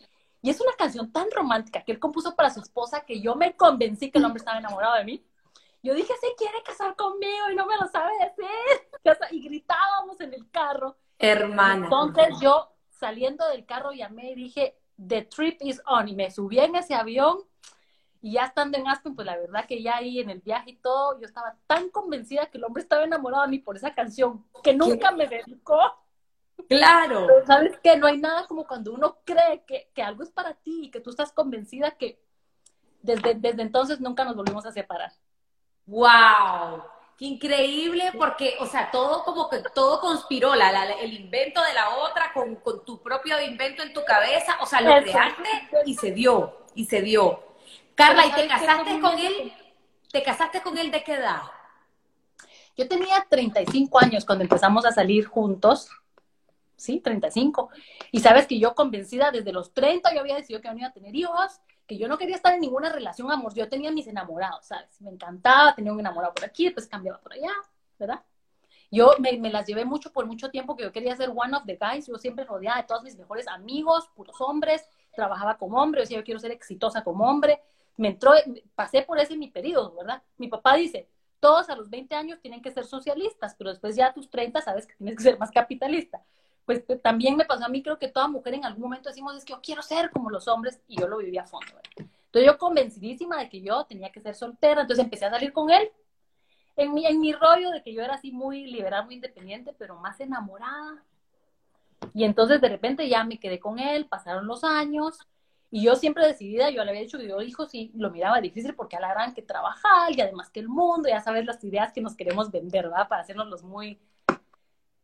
Y es una canción tan romántica que él compuso para su esposa que yo me convencí que el hombre estaba enamorado de mí. Yo dije, se quiere casar conmigo y no me lo sabe decir. Y gritábamos en el carro. Hermana. Entonces yo saliendo del carro llamé y dije, the trip is on. Y me subí en ese avión y ya estando en Aspen, pues la verdad que ya ahí en el viaje y todo, yo estaba tan convencida que el hombre estaba enamorado de mí por esa canción que nunca me dedicó. Claro. ¿Sabes que No hay nada como cuando uno cree que, que, algo es para ti y que tú estás convencida que desde, desde entonces nunca nos volvimos a separar. ¡Wow! Qué increíble, porque, o sea, todo como que todo conspiró, la, el invento de la otra con, con, tu propio invento en tu cabeza, o sea, lo creaste y se dio, y se dio. Carla, ¿y te casaste con él? ¿Te casaste con él de qué edad? Yo tenía 35 años cuando empezamos a salir juntos sí, 35. Y sabes que yo convencida desde los 30 yo había decidido que no iba a tener hijos, que yo no quería estar en ninguna relación amor. Yo tenía mis enamorados, ¿sabes? Me encantaba, tenía un enamorado por aquí, después cambiaba por allá, ¿verdad? Yo me, me, las llevé mucho por mucho tiempo que yo quería ser one of the guys. Yo siempre rodeada de todos mis mejores amigos, puros hombres. Trabajaba como hombre, yo decía, yo quiero ser exitosa como hombre. Me entró, pasé por ese mi periodo, ¿verdad? Mi papá dice, todos a los 20 años tienen que ser socialistas, pero después ya a tus 30 sabes que tienes que ser más capitalista pues también me pasó a mí, creo que toda mujer en algún momento decimos, es que yo quiero ser como los hombres, y yo lo viví a fondo. Entonces yo convencidísima de que yo tenía que ser soltera, entonces empecé a salir con él, en mi, en mi rollo de que yo era así muy liberal, muy independiente, pero más enamorada. Y entonces de repente ya me quedé con él, pasaron los años, y yo siempre decidida, yo le había dicho que yo hijos y lo miraba difícil porque a la gran que trabajar y además que el mundo, ya sabes las ideas que nos queremos vender, ¿verdad? Para hacernos los muy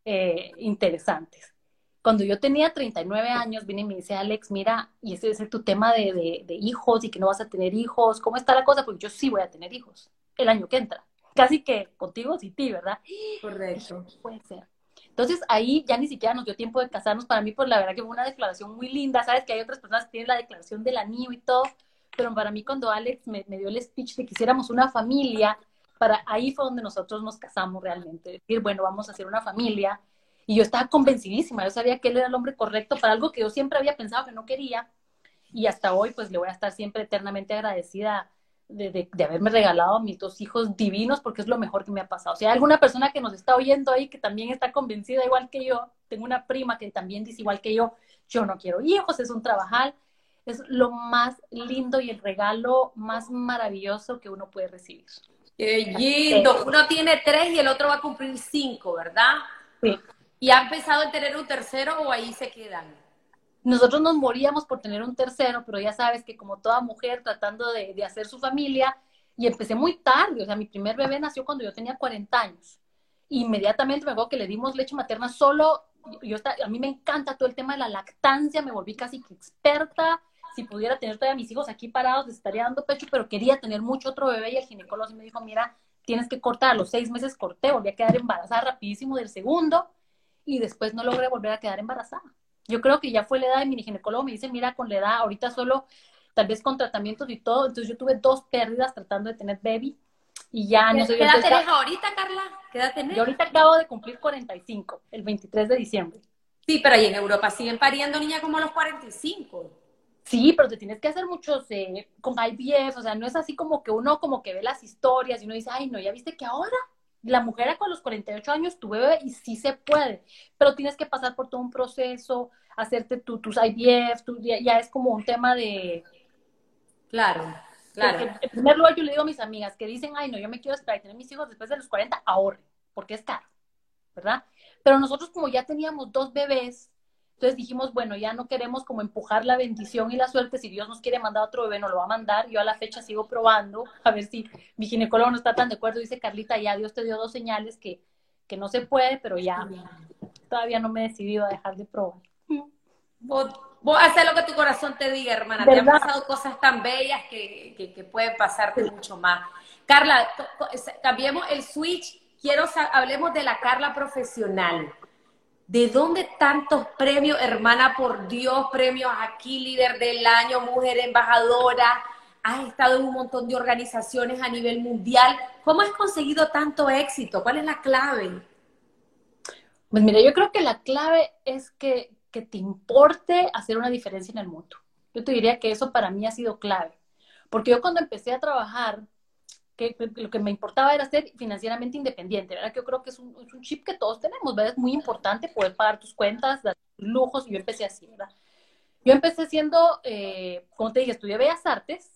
eh, interesantes. Cuando yo tenía 39 años, vine y me dice, Alex, mira, y ese es tu tema de, de, hijos y que no vas a tener hijos, ¿cómo está la cosa? Porque yo sí voy a tener hijos el año que entra. Casi que contigo sí, ti, ¿verdad? Correcto. Puede ser. Entonces ahí ya ni siquiera nos dio tiempo de casarnos. Para mí, pues la verdad que fue una declaración muy linda. Sabes que hay otras personas que tienen la declaración del anillo y todo, pero para mí cuando Alex me, me dio el speech de que hiciéramos una familia, para ahí fue donde nosotros nos casamos realmente, decir, bueno, vamos a hacer una familia. Y yo estaba convencidísima, yo sabía que él era el hombre correcto para algo que yo siempre había pensado que no quería. Y hasta hoy, pues le voy a estar siempre eternamente agradecida de, de, haberme regalado a mis dos hijos divinos, porque es lo mejor que me ha pasado. Si hay alguna persona que nos está oyendo ahí que también está convencida igual que yo, tengo una prima que también dice igual que yo, yo no quiero hijos, es un trabajar, es lo más lindo y el regalo más maravilloso que uno puede recibir. Qué lindo. Uno tiene tres y el otro va a cumplir cinco, ¿verdad? Sí. ¿Y han pensado en tener un tercero o ahí se quedan? Nosotros nos moríamos por tener un tercero, pero ya sabes que como toda mujer tratando de, hacer su familia, y empecé muy tarde, o sea, mi primer bebé nació cuando yo tenía 40 años. Inmediatamente me acuerdo que le dimos leche materna solo, yo, a mí me encanta todo el tema de la lactancia, me volví casi experta, si pudiera tener todavía mis hijos aquí parados, les estaría dando pecho, pero quería tener mucho otro bebé y el ginecólogo me dijo, mira, tienes que cortar. A los seis meses corté, volví a quedar embarazada rapidísimo del segundo y después no logré volver a quedar embarazada. Yo creo que ya fue la edad de mi ginecólogo, me dice, mira, con la edad, ahorita solo tal vez con tratamientos y todo. Entonces yo tuve dos pérdidas tratando de tener baby y ya no sé. ¿Qué edad tenés ahorita, Carla? ¿Qué edad tenés? Yo ahorita acabo de cumplir 45, el 23 de diciembre. Sí, pero ahí en Europa siguen pariendo niña como a los 45. Sí, pero te tienes que hacer muchos eh, con IVF, o sea, no es así como que uno como que ve las historias y uno dice, ay, no, ya viste que ahora la mujer con los 48 años tu bebé y sí se puede, pero tienes que pasar por todo un proceso, hacerte tu, tus IVF, ya, es como un tema de... Claro, claro. en primer lugar yo le digo a mis amigas que dicen, ay, no, yo me quiero esperar y tener mis hijos después de los 40, ahorre, porque es caro, ¿verdad? Pero nosotros como ya teníamos dos bebés, entonces dijimos, bueno, ya no queremos como empujar la bendición y la suerte. Si Dios nos quiere mandar otro bebé, nos lo va a mandar. Yo a la fecha sigo probando, a ver si mi ginecólogo no está tan de acuerdo. Dice Carlita, ya Dios te dio dos señales que, que no se puede, pero ya todavía no me he decidido a dejar de probar. Vos, vos haces lo que tu corazón te diga, hermana. Te han pasado cosas tan bellas que, que, que pueden pasarte mucho más. Carla, cambiemos el switch. Quiero, hablemos de la Carla profesional. ¿De dónde tantos premios, hermana, por Dios? Premios aquí, líder del año, mujer embajadora. Has estado en un montón de organizaciones a nivel mundial. ¿Cómo has conseguido tanto éxito? ¿Cuál es la clave? Pues mira, yo creo que la clave es que, que te importe hacer una diferencia en el mundo. Yo te diría que eso para mí ha sido clave. Porque yo cuando empecé a trabajar que lo que me importaba era ser financieramente independiente, ¿verdad? Que yo creo que es un, chip que todos tenemos, ¿verdad? Es muy importante poder pagar tus cuentas, dar lujos, y yo empecé así, ¿verdad? Yo empecé siendo, eh, como te dije, estudié Bellas Artes,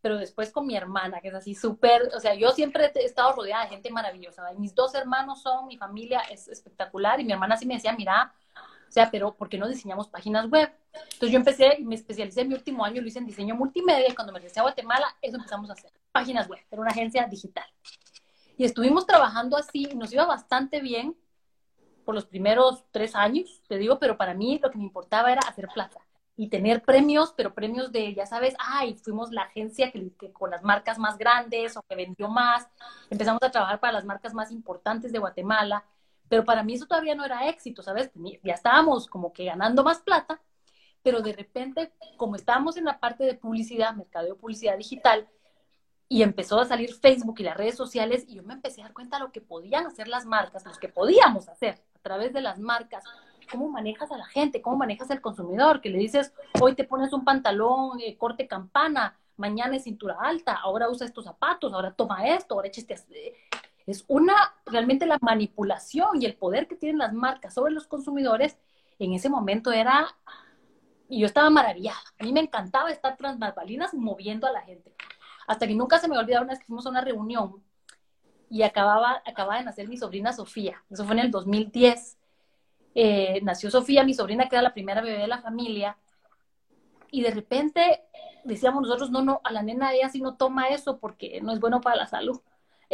pero después con mi hermana, que es así súper, o sea, yo siempre he estado rodeada de gente maravillosa, mis dos hermanos son, mi familia es espectacular, y mi hermana sí me decía, mira, o sea, pero ¿por qué no diseñamos páginas web? Entonces yo empecé me especialicé en mi último año, lo hice en diseño multimedia y cuando me regresé a Guatemala, eso empezamos a hacer, páginas web, era una agencia digital. Y estuvimos trabajando así, y nos iba bastante bien por los primeros tres años, te digo, pero para mí lo que me importaba era hacer plata y tener premios, pero premios de, ya sabes, ay, fuimos la agencia que, que, con las marcas más grandes o que vendió más, empezamos a trabajar para las marcas más importantes de Guatemala, pero para mí eso todavía no era éxito, ¿sabes? Ya estábamos como que ganando más plata, pero de repente, como estábamos en la parte de publicidad, mercadeo, publicidad digital, y empezó a salir Facebook y las redes sociales, y yo me empecé a dar cuenta de lo que podían hacer las marcas, lo que podíamos hacer a través de las marcas, cómo manejas a la gente, cómo manejas al consumidor, que le dices, hoy te pones un pantalón eh, corte campana, mañana es cintura alta, ahora usa estos zapatos, ahora toma esto, ahora echa este es una, realmente la manipulación y el poder que tienen las marcas sobre los consumidores en ese momento era, y yo estaba maravillada. A mí me encantaba estar tras balinas moviendo a la gente. Hasta que nunca se me olvidó una vez que fuimos a una reunión y acababa, acababa de nacer mi sobrina Sofía. Eso fue en el 2010. Eh, nació Sofía, mi sobrina, que era la primera bebé de la familia. Y de repente decíamos nosotros, no, no, a la nena ella sí no toma eso porque no es bueno para la salud.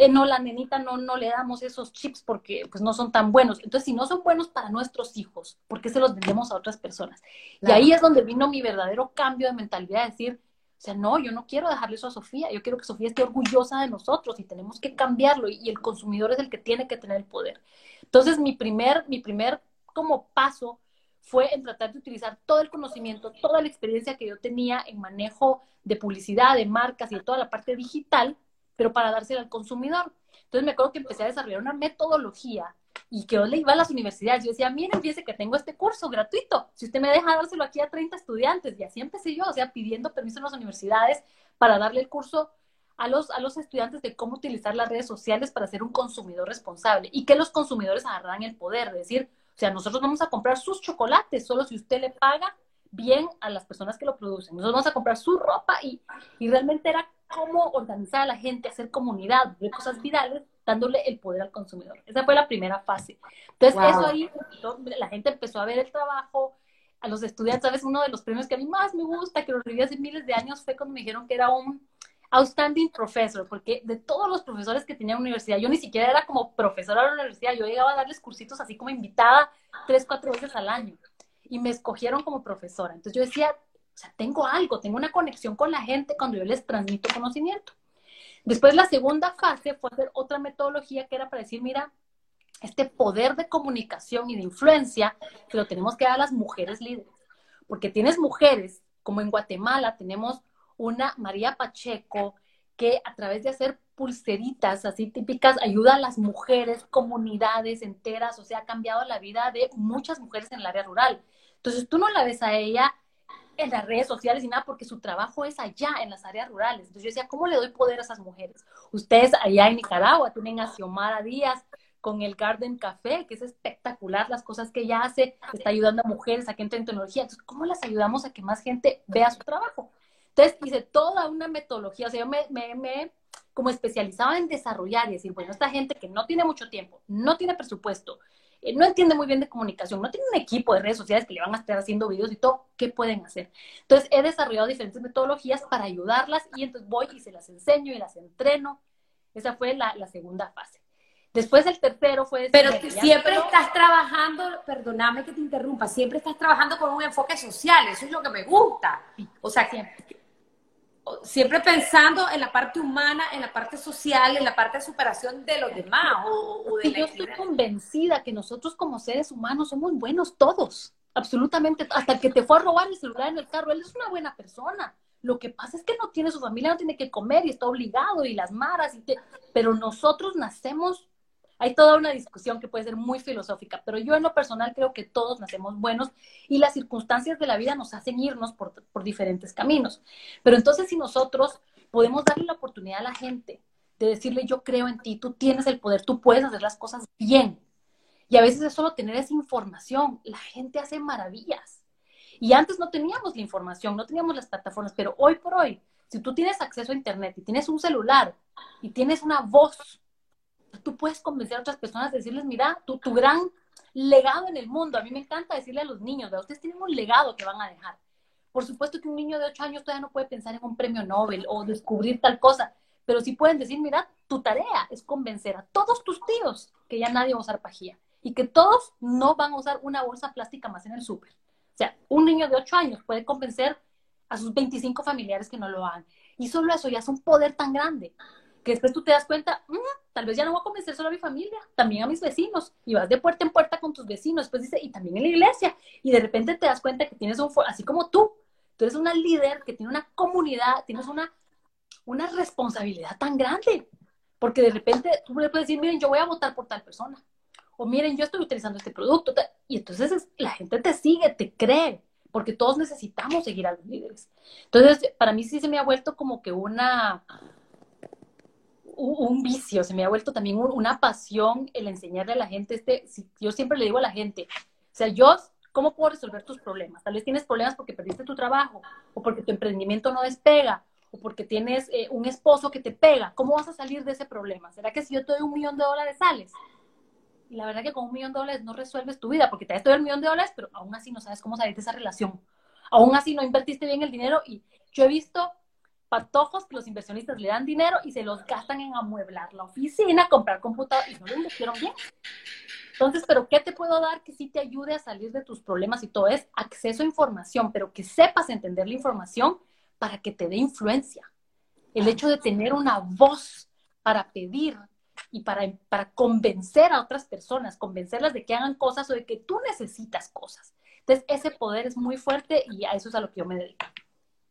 Eh, no, la nenita no, no le damos esos chips porque pues no son tan buenos. Entonces, si no son buenos para nuestros hijos, ¿por qué se los vendemos a otras personas? Y ahí es donde vino mi verdadero cambio de mentalidad, de decir, o sea, no, yo no quiero dejarle eso a Sofía, yo quiero que Sofía esté orgullosa de nosotros y tenemos que cambiarlo y, el consumidor es el que tiene que tener el poder. Entonces, mi primer, mi primer como paso fue en tratar de utilizar todo el conocimiento, toda la experiencia que yo tenía en manejo de publicidad, de marcas y de toda la parte digital pero para dársela al consumidor. Entonces me acuerdo que empecé a desarrollar una metodología y que yo le iba a las universidades. Yo decía, miren, fíjese que tengo este curso gratuito. Si usted me deja dárselo aquí a 30 estudiantes. Y así empecé yo, o sea, pidiendo permiso en las universidades para darle el curso a los, a los estudiantes de cómo utilizar las redes sociales para ser un consumidor responsable y que los consumidores agarraran el poder de decir, o sea, nosotros vamos a comprar sus chocolates solo si usted le paga bien a las personas que lo producen. Nosotros vamos a comprar su ropa y, y realmente era cómo organizar a la gente, hacer comunidad, de cosas virales, dándole el poder al consumidor. Esa fue la primera fase. Entonces, eso ahí, la gente empezó a ver el trabajo, a los estudiantes, ¿sabes? Uno de los premios que a mí más me gusta, que lo recibí hace miles de años, fue cuando me dijeron que era un outstanding professor, porque de todos los profesores que tenía en la universidad, yo ni siquiera era como profesora de la universidad, yo llegaba a darles cursitos así como invitada tres, cuatro veces al año, y me escogieron como profesora. Entonces yo decía, sea, tengo algo, tengo una conexión con la gente cuando yo les transmito conocimiento. Después la segunda fase fue hacer otra metodología que era para decir, mira, este poder de comunicación y de influencia que lo tenemos que dar a las mujeres líderes. Porque tienes mujeres, como en Guatemala tenemos una María Pacheco que a través de hacer pulseritas así típicas ayuda a las mujeres, comunidades enteras, o sea, ha cambiado la vida de muchas mujeres en el área rural. Entonces tú no la ves a ella en las redes sociales y nada, porque su trabajo es allá, en las áreas rurales. Entonces yo decía, ¿cómo le doy poder a esas mujeres? Ustedes allá en Nicaragua tienen a Xiomara Díaz con el Garden Café, que es espectacular las cosas que ella hace, está ayudando a mujeres a que entren en tecnología. Entonces, ¿cómo las ayudamos a que más gente vea su trabajo? Entonces hice toda una metodología, o sea, yo me, me, me como especializaba en desarrollar y decir, bueno, esta gente que no tiene mucho tiempo, no tiene presupuesto, eh, no entiende muy bien de comunicación, no tiene un equipo de redes sociales que le van a estar haciendo videos y todo, ¿qué pueden hacer? Entonces he desarrollado diferentes metodologías para ayudarlas y entonces voy y se las enseño y las entreno. Esa fue la, la segunda fase. Después el tercero fue... Pero siempre estás trabajando, perdóname que te interrumpa, siempre estás trabajando con un enfoque social, eso es lo que me gusta. O sea, siempre, siempre pensando en la parte humana, en la parte social, en la parte de superación de los demás. O, yo estoy convencida que nosotros como seres humanos somos buenos todos, absolutamente. Hasta el que te fue a robar el celular en el carro, él es una buena persona. Lo que pasa es que no tiene su familia, no tiene que comer y está obligado y las maras, y pero nosotros nacemos hay toda una discusión que puede ser muy filosófica, pero yo en lo personal creo que todos nacemos buenos y las circunstancias de la vida nos hacen irnos por, diferentes caminos. Pero entonces si nosotros podemos darle la oportunidad a la gente de decirle yo creo en ti, tú tienes el poder, tú puedes hacer las cosas bien. Y a veces es solo tener esa información, la gente hace maravillas. Y antes no teníamos la información, no teníamos las plataformas, pero hoy por hoy, si tú tienes acceso a Internet y tienes un celular y tienes una voz tú puedes convencer a otras personas, decirles, mira, tu, tu gran legado en el mundo. A mí me encanta decirle a los niños, ustedes tienen un legado que van a dejar. Por supuesto que un niño de 8 años todavía no puede pensar en un premio Nobel o descubrir tal cosa, pero sí pueden decir, mira, tu tarea es convencer a todos tus tíos que ya nadie va a usar pajilla y que todos no van a usar una bolsa plástica más en el súper. O sea, un niño de 8 años puede convencer a sus 25 familiares que no lo hagan. Y solo eso ya es un poder tan grande que después tú te das cuenta, mm, tal vez ya no voy a convencer solo a mi familia, también a mis vecinos, y vas de puerta en puerta con tus vecinos, después dice, y también en la iglesia, y de repente te das cuenta que tienes un, así como tú, tú eres una líder que tiene una comunidad, tienes una, una responsabilidad tan grande, porque de repente tú le puedes decir, miren, yo voy a votar por tal persona, o miren, yo estoy utilizando este producto, y entonces la gente te sigue, te cree, porque todos necesitamos seguir a los líderes. Entonces, para mí sí se me ha vuelto como que una, un vicio, se me ha vuelto también una pasión el enseñarle a la gente este, yo siempre le digo a la gente, o sea, yo, ¿cómo puedo resolver tus problemas? Tal vez tienes problemas porque perdiste tu trabajo, o porque tu emprendimiento no despega, o porque tienes eh, un esposo que te pega, ¿cómo vas a salir de ese problema? ¿Será que si yo te doy un millón de dólares sales? Y la verdad que con un millón de dólares no resuelves tu vida, porque te das todo el millón de dólares, pero aún así no sabes cómo salir de esa relación. Aún así no invertiste bien el dinero y yo he visto patojos que los inversionistas le dan dinero y se los gastan en amueblar la oficina, comprar computadores y no lo invirtieron bien. Entonces, ¿pero qué te puedo dar que sí te ayude a salir de tus problemas y todo? Es acceso a información, pero que sepas entender la información para que te dé influencia. El hecho de tener una voz para pedir y para, para convencer a otras personas, convencerlas de que hagan cosas o de que tú necesitas cosas. Entonces, ese poder es muy fuerte y a eso es a lo que yo me dedico.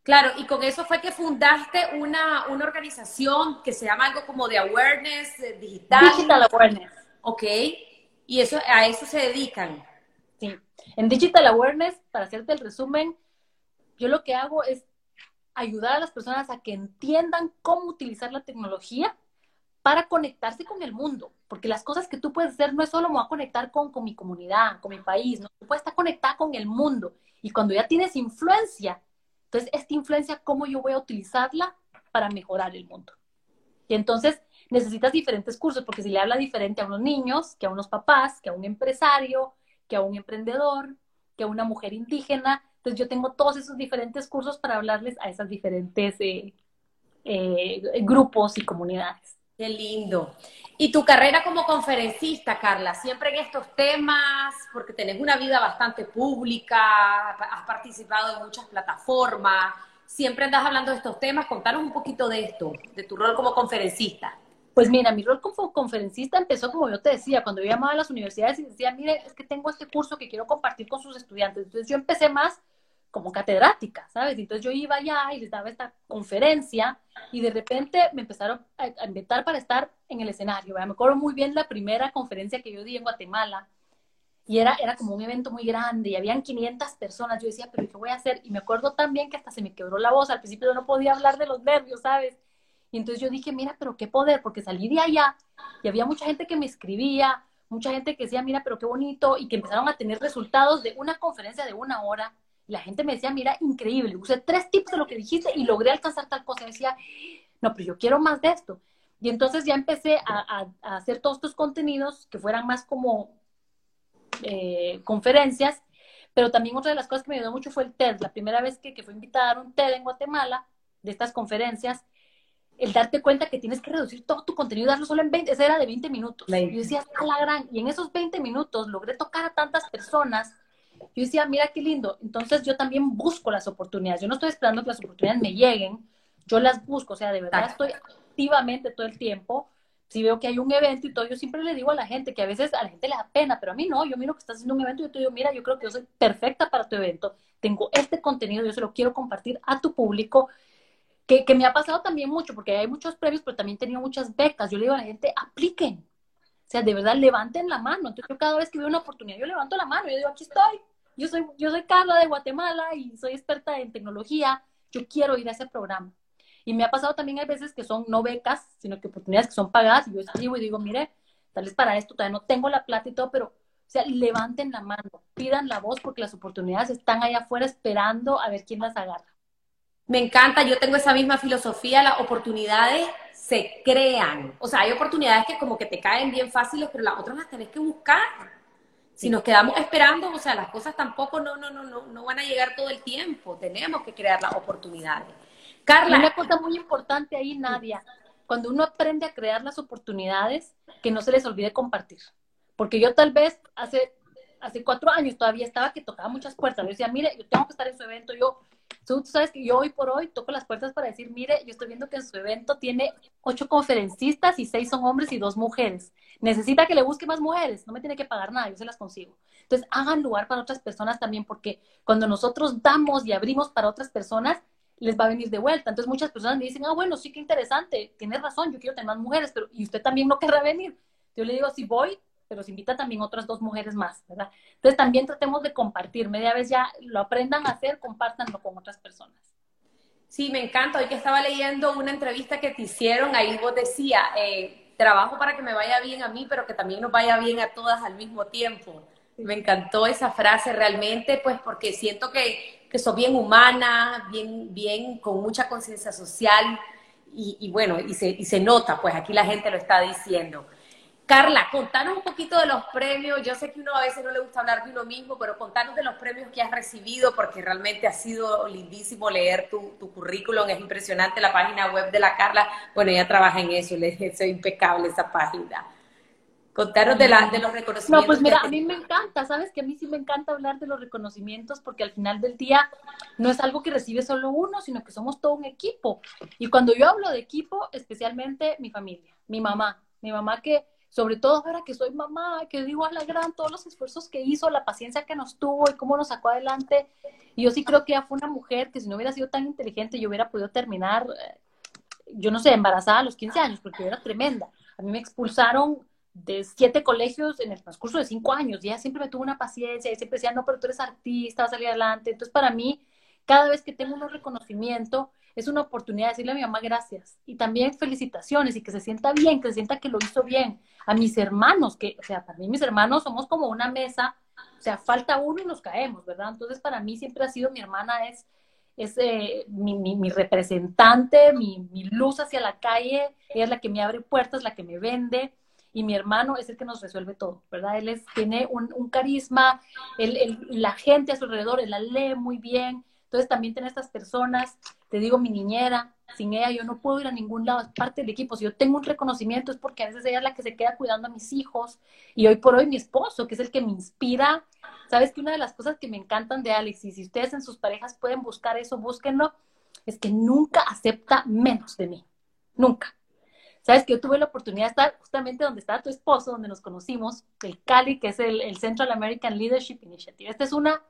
Claro, y con eso fue que fundaste una, una organización que se llama algo como de awareness eh, digital. Digital Awareness. Ok, y eso, a eso se dedican. Sí, en Digital Awareness, para hacerte el resumen, yo lo que hago es ayudar a las personas a que entiendan cómo utilizar la tecnología para conectarse con el mundo, porque las cosas que tú puedes hacer no es solo me voy a conectar con, con mi comunidad, con mi país, no, tú puedes estar conectada con el mundo. Y cuando ya tienes influencia, entonces, esta influencia, ¿cómo yo voy a utilizarla para mejorar el mundo? Y entonces necesitas diferentes cursos, porque si le habla diferente a unos niños, que a unos papás, que a un empresario, que a un emprendedor, que a una mujer indígena, entonces yo tengo todos esos diferentes cursos para hablarles a esas diferentes eh, eh, grupos y comunidades. Qué lindo. Y tu carrera como conferencista, Carla, siempre en estos temas, porque tenés una vida bastante pública, has participado en muchas plataformas, siempre andas hablando de estos temas. Contanos un poquito de esto, de tu rol como conferencista. Pues mira, mi rol como conferencista empezó como yo te decía, cuando yo llamaba a las universidades y decía, mire, es que tengo este curso que quiero compartir con sus estudiantes. Entonces yo empecé más como catedrática, ¿sabes? Entonces yo iba allá y les daba esta conferencia y de repente me empezaron a, invitar para estar en el escenario. Me acuerdo muy bien la primera conferencia que yo di en Guatemala y era, era como un evento muy grande y habían 500 personas. Yo decía, pero ¿qué voy a hacer? Y me acuerdo también que hasta se me quebró la voz. Al principio no podía hablar de los nervios, ¿sabes? Y entonces yo dije, mira, pero qué poder, porque salí de allá y había mucha gente que me escribía, mucha gente que decía, mira, pero qué bonito, y que empezaron a tener resultados de una conferencia de una hora. Y la gente me decía, mira, increíble, usé tres tips de lo que dijiste y logré alcanzar tal cosa. Y decía, no, pero yo quiero más de esto. Y entonces ya empecé a, hacer todos estos contenidos que fueran más como eh, conferencias, pero también otra de las cosas que me ayudó mucho fue el TED. La primera vez que, que fue invitada a dar un TED en Guatemala, de estas conferencias, el darte cuenta que tienes que reducir todo tu contenido y darlo solo en 20, esa era de 20 minutos. Yo decía, a la gran, y en esos 20 minutos logré tocar a tantas personas. Yo decía, mira qué lindo. Entonces yo también busco las oportunidades. Yo no estoy esperando que las oportunidades me lleguen, yo las busco. O sea, de verdad estoy activamente todo el tiempo. Si veo que hay un evento y todo, yo siempre le digo a la gente que a veces a la gente le da pena, pero a mí no. Yo miro que estás haciendo un evento y yo te digo, mira, yo creo que yo soy perfecta para tu evento. Tengo este contenido, yo se lo quiero compartir a tu público que, que, me ha pasado también mucho, porque hay muchos premios, pero también he tenido muchas becas. Yo le digo a la gente, apliquen. O sea, de verdad, levanten la mano. Entonces, yo cada vez que veo una oportunidad, yo levanto la mano. Yo digo, aquí estoy. Yo soy, yo soy Carla de Guatemala y soy experta en tecnología. Yo quiero ir a ese programa. Y me ha pasado también, hay veces que son no becas, sino que oportunidades que son pagadas. Y yo escribo y digo, mire, tal vez para esto todavía no tengo la plata y todo, pero, o sea, levanten la mano, pidan la voz, porque las oportunidades están allá afuera esperando a ver quién las agarra. Me encanta, yo tengo esa misma filosofía, las oportunidades se crean. O sea, hay oportunidades que como que te caen bien fáciles, pero las otras las tenés que buscar. Si nos quedamos esperando, o sea, las cosas tampoco no, no, no, no, no van a llegar todo el tiempo. Tenemos que crear las oportunidades. Carla. Una cosa muy importante ahí, Nadia. Cuando uno aprende a crear las oportunidades, que no se les olvide compartir. Porque yo tal vez hace, hace cuatro años todavía estaba que tocaba muchas puertas. Yo decía, mire, yo tengo que estar en su evento, yo Tú, sabes que yo hoy por hoy toco las puertas para decir, mire, yo estoy viendo que en su evento tiene ocho conferencistas y seis son hombres y dos mujeres. Necesita que le busque más mujeres, no me tiene que pagar nada, yo se las consigo. Entonces, hagan lugar para otras personas también, porque cuando nosotros damos y abrimos para otras personas, les va a venir de vuelta. Entonces, muchas personas me dicen, ah, bueno, sí que interesante, tienes razón, yo quiero tener más mujeres, pero ¿y usted también no querrá venir? Yo le digo, si voy, pero se invita también otras dos mujeres más, ¿verdad? Entonces también tratemos de compartir, media vez ya lo aprendan a hacer, compártanlo con otras personas. Sí, me encanta. Hoy que estaba leyendo una entrevista que te hicieron, ahí vos decías, eh, trabajo para que me vaya bien a mí, pero que también nos vaya bien a todas al mismo tiempo. Me encantó esa frase realmente, pues porque siento que, que sos bien humana, bien, bien con mucha conciencia social y, y, bueno, y se, y se nota, pues aquí la gente lo está diciendo. Carla, contanos un poquito de los premios. Yo sé que uno a veces no le gusta hablar de uno mismo, pero contanos de los premios que has recibido, porque realmente ha sido lindísimo leer tu, tu currículum. Es impresionante la página web de la Carla. Bueno, ella trabaja en eso, le es impecable esa página. Contanos de, la, de los reconocimientos. No, pues mira, a mí me encanta, ¿sabes? Que a mí sí me encanta hablar de los reconocimientos porque al final del día no es algo que recibe solo uno, sino que somos todo un equipo. Y cuando yo hablo de equipo, especialmente mi familia, mi mamá, mi mamá que sobre todo ahora que soy mamá, que digo a la gran todos los esfuerzos que hizo, la paciencia que nos tuvo y cómo nos sacó adelante. Y yo sí creo que ella fue una mujer que si no hubiera sido tan inteligente, yo hubiera podido terminar, eh, yo no sé, embarazada a los 15 años, porque era tremenda. A mí me expulsaron de siete colegios en el transcurso de cinco años y ella siempre me tuvo una paciencia y siempre decía, no, pero tú eres artista, vas a salir adelante. Entonces, para mí, cada vez que tengo un reconocimiento, es una oportunidad de decirle a mi mamá gracias y también felicitaciones y que se sienta bien, que se sienta que lo hizo bien. A mis hermanos, que, o sea, para mí mis hermanos somos como una mesa, o sea, falta uno y nos caemos, ¿verdad? Entonces, para mí siempre ha sido mi hermana es, es eh, mi, mi, representante, mi, mi luz hacia la calle, ella es la que me abre puertas, la que me vende y mi hermano es el que nos resuelve todo, ¿verdad? Él es, tiene un, un carisma, él, la gente a su alrededor, él la lee muy bien, entonces también tiene estas personas, te digo, mi niñera, sin ella yo no puedo ir a ningún lado, es parte del equipo. Si yo tengo un reconocimiento es porque a veces ella es la que se queda cuidando a mis hijos y hoy por hoy mi esposo, que es el que me inspira. Sabes que una de las cosas que me encantan de Alex, y si ustedes en sus parejas pueden buscar eso, búsquenlo, es que nunca acepta menos de mí. Nunca. Sabes que yo tuve la oportunidad de estar justamente donde está tu esposo, donde nos conocimos, el CALI, que es el, el Central American Leadership Initiative. Esta es una,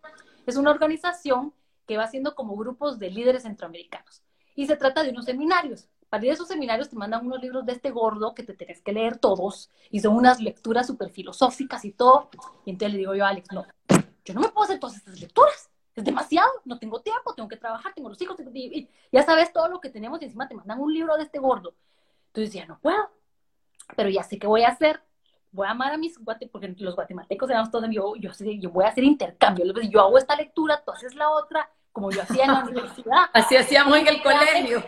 es una organización que va haciendo como grupos de líderes centroamericanos. Y se trata de unos seminarios. Para ir a esos seminarios te mandan unos libros de este gordo que te tenés que leer todos y son unas lecturas súper filosóficas y todo. Y entonces le digo yo a Alex, no, yo no me puedo hacer todas estas lecturas. Es demasiado, no tengo tiempo, tengo que trabajar, tengo los hijos, y, ya sabes todo lo que tenemos y encima te mandan un libro de este gordo. Entonces ya no puedo, pero ya sé qué voy a hacer. Voy a amar a mis guatemaltecos, porque los guatemaltecos éramos todos, yo, yo, yo voy a hacer intercambio. Yo hago esta lectura, tú haces la otra, como yo hacía en la universidad. Así hacíamos en el colegio.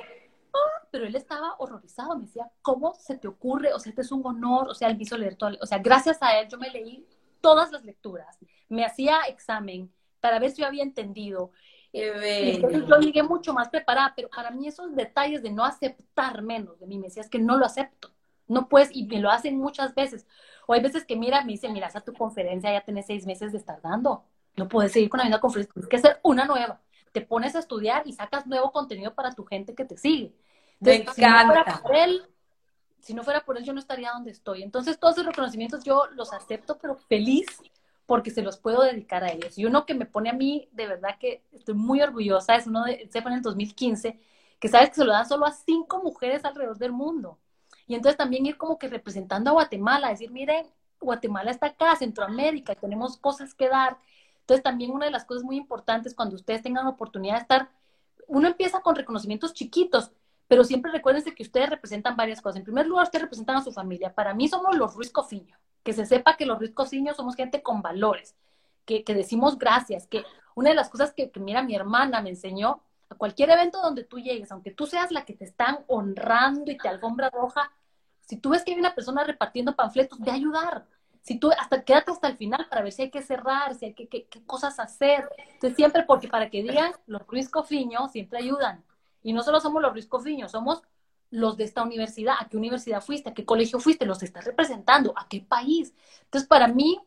Pero él estaba horrorizado, me decía, ¿cómo se te ocurre? O sea, este es un honor, o sea, él me hizo leer todo, o sea, gracias a él yo me leí todas las lecturas, me hacía examen para ver si yo había entendido. Entonces yo llegué mucho más preparada, pero para mí esos detalles de no aceptar menos de mí, me decía, es que no lo acepto, no puedes, y me lo hacen muchas veces. O hay veces que mira, me dice, mira, esa tu conferencia ya tenés seis meses de estar dando, no puedes seguir con la misma conferencia, tienes que hacer una nueva te pones a estudiar y sacas nuevo contenido para tu gente que te sigue. Entonces, si no fuera por él, si no fuera por él, yo no estaría donde estoy. Entonces, todos esos reconocimientos yo los acepto, pero feliz porque se los puedo dedicar a ellos. Y uno que me pone a mí, de verdad que estoy muy orgullosa, es uno de, se pone en el 2015, que sabes que se lo dan solo a cinco mujeres alrededor del mundo. Y entonces también ir como que representando a Guatemala, decir, miren, Guatemala está acá, Centroamérica, tenemos cosas que dar. Entonces, también una de las cosas muy importantes cuando ustedes tengan la oportunidad de estar, uno empieza con reconocimientos chiquitos, pero siempre recuérdense que ustedes representan varias cosas. En primer lugar, ustedes representan a su familia. Para mí somos los Ruiz Cofiño. Que se sepa que los Ruiz Cofiño somos gente con valores, que, que decimos gracias, que una de las cosas que, que, mira, mi hermana me enseñó, a cualquier evento donde tú llegues, aunque tú seas la que te están honrando y te alfombra roja, si tú ves que hay una persona repartiendo panfletos, de ayudar si tú hasta quédate hasta el final para ver si hay que cerrar, si hay que qué, cosas hacer. Entonces siempre porque para que digan los Ruiz Cofiño siempre ayudan. Y no solo somos los Ruiz Cofiño, somos los de esta universidad, a qué universidad fuiste, a qué colegio fuiste, los estás representando, a qué país. Entonces, para mí,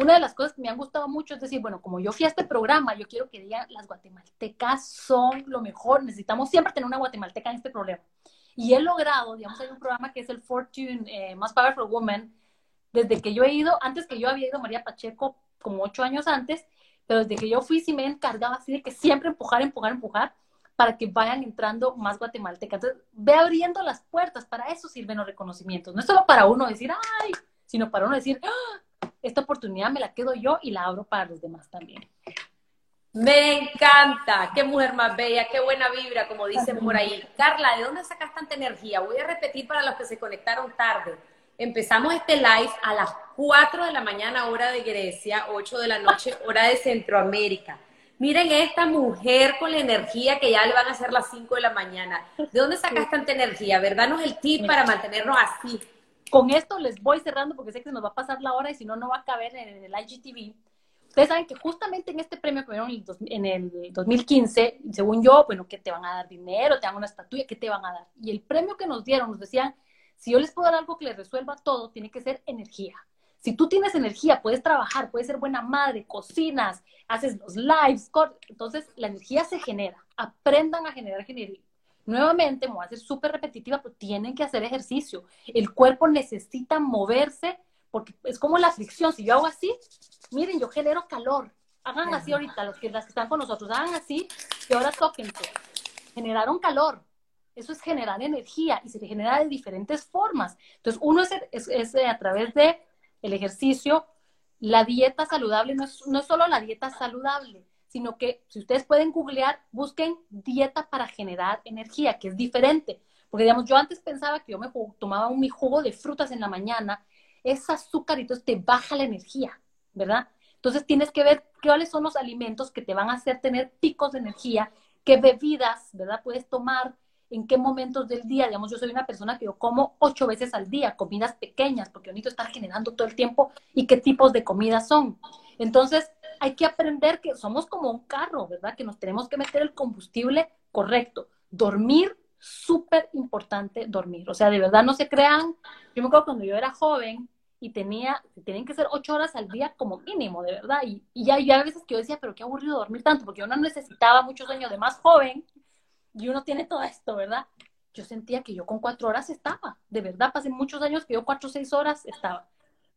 una de las cosas que me han gustado mucho es decir, bueno, como yo fui a este programa, yo quiero que digan, las guatemaltecas son lo mejor, necesitamos siempre tener una guatemalteca en este programa. Y he logrado, digamos, hay un programa que es el Fortune eh, Más Powerful Woman, desde que yo he ido, antes que yo había ido María Pacheco como ocho años antes, pero desde que yo fui sí me encargaba así de que siempre empujar, empujar, empujar para que vayan entrando más guatemaltecas. Entonces, ve abriendo las puertas, para eso sirven los reconocimientos. No es solo para uno decir, ay, sino para uno decir, ¡Ah! esta oportunidad me la quedo yo y la abro para los demás también. Me encanta, qué mujer más bella, qué buena vibra, como dicen por ahí. Carla, ¿de dónde sacas tanta energía? Voy a repetir para los que se conectaron tarde. Empezamos este live a las 4 de la mañana, hora de Grecia, 8 de la noche, hora de Centroamérica. Miren esta mujer con la energía que ya le van a hacer las 5 de la mañana. ¿De dónde sacas tanta energía? ¿Verdad? Nos el tip para mantenernos así. Con esto les voy cerrando porque sé que se nos va a pasar la hora y si no, no va a caber en el IGTV. Ustedes saben que justamente en este premio que vieron en el 2015, según yo, bueno, que te van a dar dinero, te dan una estatua, ¿qué te van a dar? Y el premio que nos dieron, nos decían si yo les puedo dar algo que les resuelva todo, tiene que ser energía. Si tú tienes energía, puedes trabajar, puedes ser buena madre, cocinas, haces los lives, entonces la energía se genera. Aprendan a generar energía. Nuevamente, me voy a ser súper repetitiva, pero tienen que hacer ejercicio. El cuerpo necesita moverse porque es como la fricción. Si yo hago así, miren, yo genero calor. Hagan así ahorita, los que, las que están con nosotros, hagan así y ahora tóquense. Generaron calor. Eso es generar energía y se genera de diferentes formas. Entonces, uno es, es, eh, a través de el ejercicio, la dieta saludable no es, no es solo la dieta saludable, sino que si ustedes pueden googlear, busquen dieta para generar energía, que es diferente. Porque, digamos, yo antes pensaba que yo me tomaba un, mi jugo de frutas en la mañana, ese azúcar y entonces te baja la energía, ¿verdad? Entonces tienes que ver cuáles son los alimentos que te van a hacer tener picos de energía, qué bebidas, ¿verdad? Puedes tomar, en qué momentos del día. Digamos, yo soy una persona que yo como ocho veces al día, comidas pequeñas, porque yo necesito estar generando todo el tiempo y qué tipos de comidas son. Entonces, hay que aprender que somos como un carro, ¿verdad? Que nos tenemos que meter el combustible correcto. Dormir, súper importante dormir. O sea, de verdad no se crean. Yo me acuerdo cuando yo era joven y tenía, tienen que ser ocho horas al día como mínimo, de verdad. Y, ya, ya a veces que yo decía, pero qué aburrido dormir tanto, porque yo no necesitaba mucho sueño de más joven y uno tiene todo esto, ¿verdad? Yo sentía que yo con cuatro horas estaba, de verdad, pasé muchos años que yo cuatro o seis horas estaba,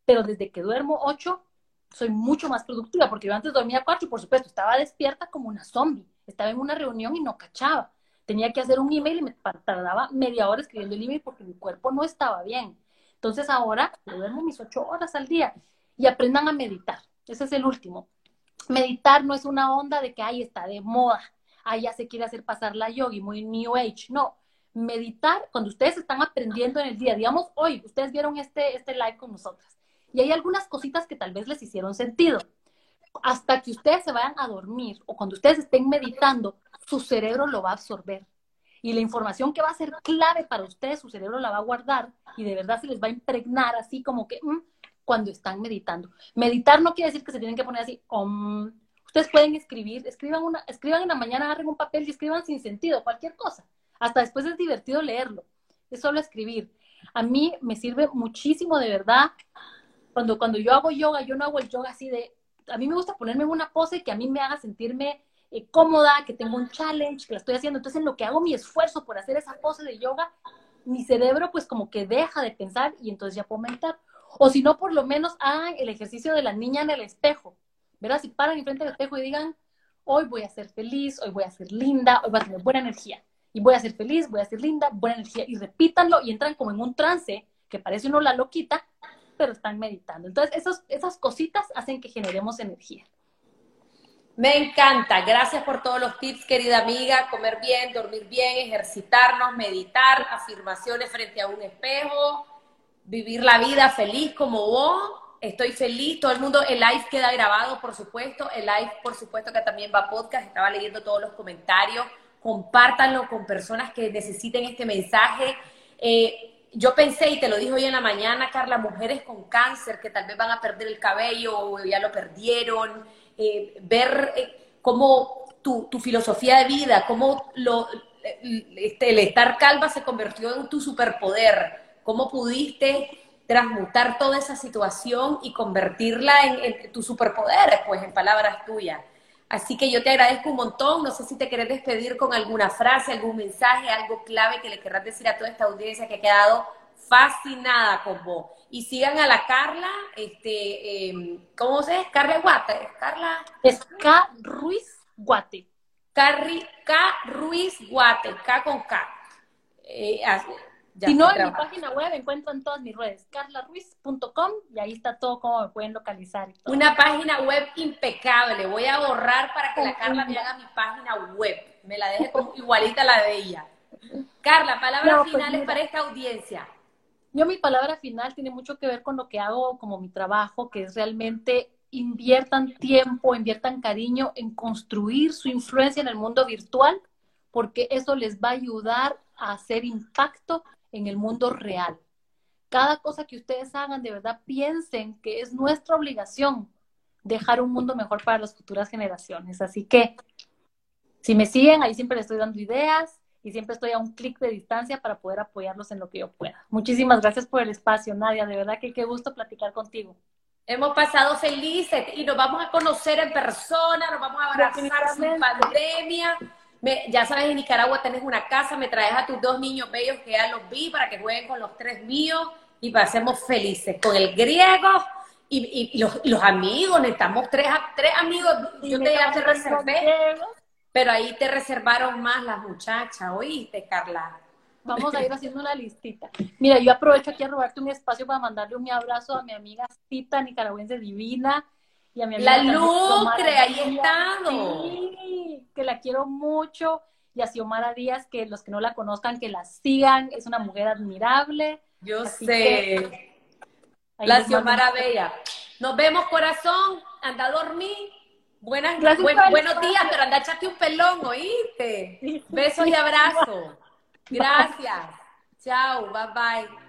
pero desde que duermo ocho, soy mucho más productiva, porque yo antes dormía cuatro y por supuesto estaba despierta como una zombie. estaba en una reunión y no cachaba. Tenía que hacer un email y me tardaba media hora escribiendo el email porque mi cuerpo no estaba bien. Entonces ahora yo duermo mis ocho horas al día y aprendan a meditar. Ese es el último. Meditar no es una onda de que ahí está de moda, ahí ya se quiere hacer pasar la yogi, muy new age. No, meditar cuando ustedes están aprendiendo en el día. Digamos, hoy ustedes vieron este, este live con nosotras y hay algunas cositas que tal vez les hicieron sentido. Hasta que ustedes se vayan a dormir o cuando ustedes estén meditando, su cerebro lo va a absorber. Y la información que va a ser clave para ustedes, su cerebro la va a guardar y de verdad se les va a impregnar así como que mm, cuando están meditando. Meditar no quiere decir que se tienen que poner así, ustedes pueden escribir, escriban, una, escriban en la mañana, agarren un papel y escriban sin sentido, cualquier cosa. Hasta después es divertido leerlo, es solo escribir. A mí me sirve muchísimo de verdad. Cuando, cuando yo hago yoga, yo no hago el yoga así de, a mí me gusta ponerme en una pose que a mí me haga sentirme eh, cómoda, que tengo un challenge, que la estoy haciendo. Entonces, en lo que hago mi esfuerzo por hacer esa pose de yoga, mi cerebro pues como que deja de pensar y entonces ya puedo meditar. O si no, por lo menos hagan el ejercicio de la niña en el espejo. ¿Verdad? Si paran enfrente del espejo y digan, hoy voy a ser feliz, hoy voy a ser linda, hoy voy a tener buena energía y voy a ser feliz, voy a ser linda, buena energía, y repítanlo y entran como en un trance que parece uno la loquita, pero están meditando. Entonces, esos, esas cositas hacen que generemos energía. Me encanta. Gracias por todos los tips, querida amiga. Comer bien, dormir bien, ejercitarnos, meditar, afirmaciones frente a un espejo, vivir la vida feliz como vos. Estoy feliz. Todo el mundo, el live queda grabado, por supuesto. El live, por supuesto, que también va a podcast. Estaba leyendo todos los comentarios compártanlo con personas que necesiten este mensaje. Eh, yo pensé, y te lo dijo hoy en la mañana, Carla, mujeres con cáncer que tal vez van a perder el cabello o ya lo perdieron, eh, ver eh, cómo tu, filosofía de vida, cómo lo, este, el estar calva se convirtió en tu superpoder, cómo pudiste transmutar toda esa situación y convertirla en, en tu superpoder, pues en palabras tuyas. Así que yo te agradezco un montón. No sé si te querés despedir con alguna frase, algún mensaje, algo clave que le querrás decir a toda esta audiencia que ha quedado fascinada con vos. Y sigan a la Carla, este, em, ¿cómo se llama? Carla Guate. Carla. Es K. Ruiz Guate. K. Ruiz Guate, K con K. Eh, si no, en mi página web encuentran todas mis redes, carlaruiz.com, y ahí está todo como me pueden localizar. Una página web impecable. Voy a borrar para que la Carla me haga mi página web. Me la deje como igualita a la de ella. Carla, palabras pues finales para esta audiencia. Yo mi palabra final tiene mucho que ver con lo que hago como mi trabajo, que es realmente inviertan tiempo, inviertan cariño en construir su influencia en el mundo virtual, porque eso les va a ayudar a hacer impacto en el mundo real. Cada cosa que ustedes hagan, de verdad piensen que es nuestra obligación dejar un mundo mejor para las futuras generaciones. Así que, si me siguen, ahí siempre les estoy dando ideas y siempre estoy a un clic de distancia para poder apoyarlos en lo que yo pueda. Muchísimas gracias por el espacio, Nadia. De verdad que qué gusto platicar contigo. Hemos pasado felices y nos vamos a conocer en persona, nos vamos a abrazar sin pandemia ya sabes, en Nicaragua tenés una casa, me traes a tus dos niños bellos que ya los vi para que jueguen con los tres míos y pasemos felices con el griego y, los, amigos, necesitamos tres, tres amigos, yo te, ya te reservé, pero ahí te reservaron más las muchachas, ¿oíste, Carla? Vamos a ir haciendo una listita. Mira, yo aprovecho aquí a robarte un espacio para mandarle un abrazo a mi amiga Cita, nicaragüense divina, y a mi amiga La Lucre, ahí estado. Sí, que la quiero mucho. Y a Xiomara Díaz, que los que no la conozcan, que la sigan. Es una mujer admirable. Yo sé. La Xiomara Bella. Nos vemos, corazón. Anda a dormir. Buenas, buenos días, pero anda echate un pelón, ¿oíste? Besos y abrazos. Gracias. Chao, bye bye.